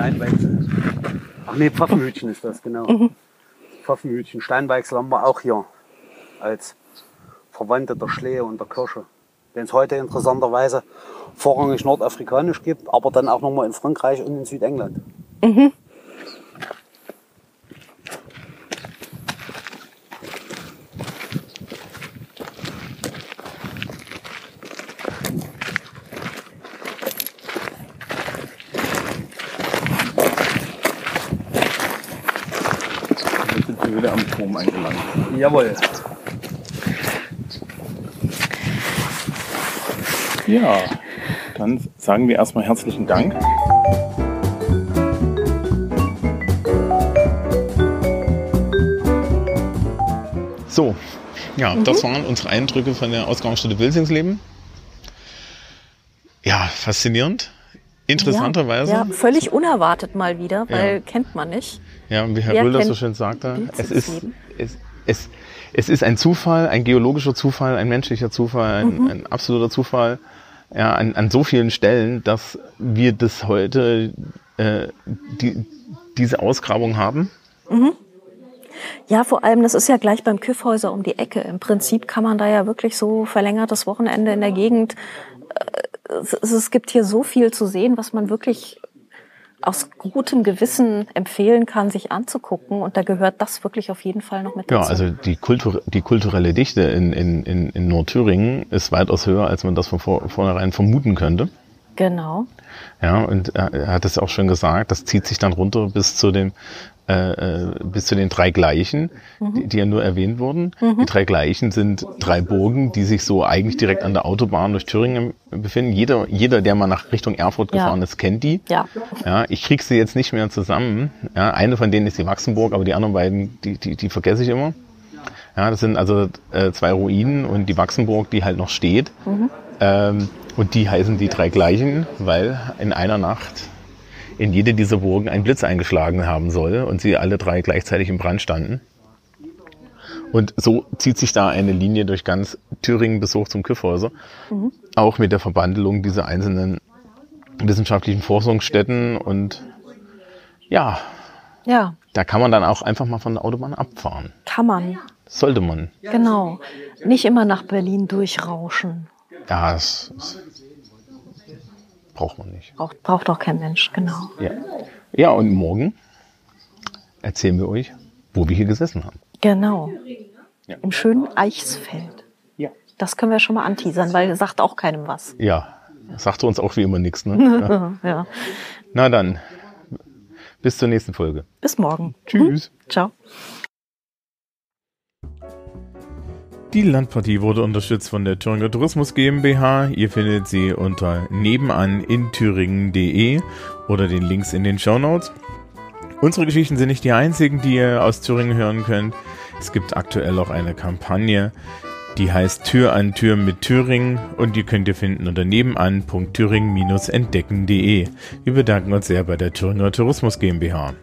Steinweichsel. Ach nee, Pfaffenhütchen ist das, genau. Pfaffenhütchen. Steinweichsel haben wir auch hier als Verwandte der Schlehe und der Kirsche. Den es heute interessanterweise vorrangig nordafrikanisch gibt, aber dann auch nochmal in Frankreich und in Südengland. Jetzt sind wir wieder am Turm angelangt. Jawohl. Ja, dann sagen wir erstmal herzlichen Dank. So, ja, das waren unsere Eindrücke von der Ausgangsstätte Wilsingsleben. Ja, faszinierend. Interessanterweise. Ja, ja, völlig unerwartet mal wieder, weil Ja. kennt man nicht. Ja, und wie Herr Röhl das so schön sagte, es ist, es, es, es ist ein Zufall, ein geologischer Zufall, ein menschlicher Zufall, ein, Mhm. ein absoluter Zufall, ja, an, an so vielen Stellen, dass wir das heute, äh, die, diese Ausgrabung haben. Ja, vor allem, das ist ja gleich beim Küffhäuser um die Ecke. Im Prinzip kann man da ja wirklich so verlängertes Wochenende in der Gegend. äh, Es, es gibt hier so viel zu sehen, was man wirklich aus gutem Gewissen empfehlen kann, sich anzugucken. Und da gehört das wirklich auf jeden Fall noch mit Ja, dazu. also die, Kultur, die kulturelle Dichte in, in, in, in Nordthüringen ist weitaus höher, als man das von vor, vornherein vermuten könnte. genau. Ja, und er er hat es auch schon gesagt, das zieht sich dann runter bis zu dem äh, äh, bis zu den drei Gleichen, die, die ja nur erwähnt wurden. Die drei Gleichen sind drei Burgen, die sich so eigentlich direkt an der Autobahn durch Thüringen befinden. Jeder, jeder, der mal nach Richtung Erfurt Ja. gefahren ist, kennt die. Ja. Ja, ich krieg sie jetzt nicht mehr zusammen. Ja, eine von denen ist die Wachsenburg, aber die anderen beiden, die, die, die vergesse ich immer. Ja, das sind also äh, zwei Ruinen und die Wachsenburg, die halt noch steht. Ähm, und die heißen die drei gleichen, weil in einer Nacht in jede dieser Burgen ein Blitz eingeschlagen haben soll und sie alle drei gleichzeitig im Brand standen. Und so zieht sich da eine Linie durch ganz Thüringen bis hoch zum Kyffhäuser. Auch mit der Verbandelung dieser einzelnen wissenschaftlichen Forschungsstätten und ja, Ja, da kann man dann auch einfach mal von der Autobahn abfahren. kann man. Sollte man. Genau. Nicht immer nach Berlin durchrauschen. Ja, das, das braucht man nicht. Braucht, braucht doch kein Mensch, genau. Ja. ja, und morgen erzählen wir euch, wo wir hier gesessen haben. Genau. Ja. Im schönen Eichsfeld. Ja. Das können wir schon mal anteasern, weil sagt auch keinem was. Ja, sagte uns auch wie immer nichts. Ne? Ja. Ja. Na dann, bis zur nächsten Folge. Bis morgen. Tschüss. Ciao. Die Landpartie wurde unterstützt von der Thüringer Tourismus GmbH. Ihr findet sie unter nebenan in thüringen.de oder den Links in den Shownotes. Unsere Geschichten sind nicht die einzigen, die ihr aus Thüringen hören könnt. Es gibt aktuell auch eine Kampagne, die heißt Tür an Tür mit Thüringen und die könnt ihr finden unter nebenan.thüringen-entdecken.de. Wir bedanken uns sehr bei der Thüringer Tourismus GmbH.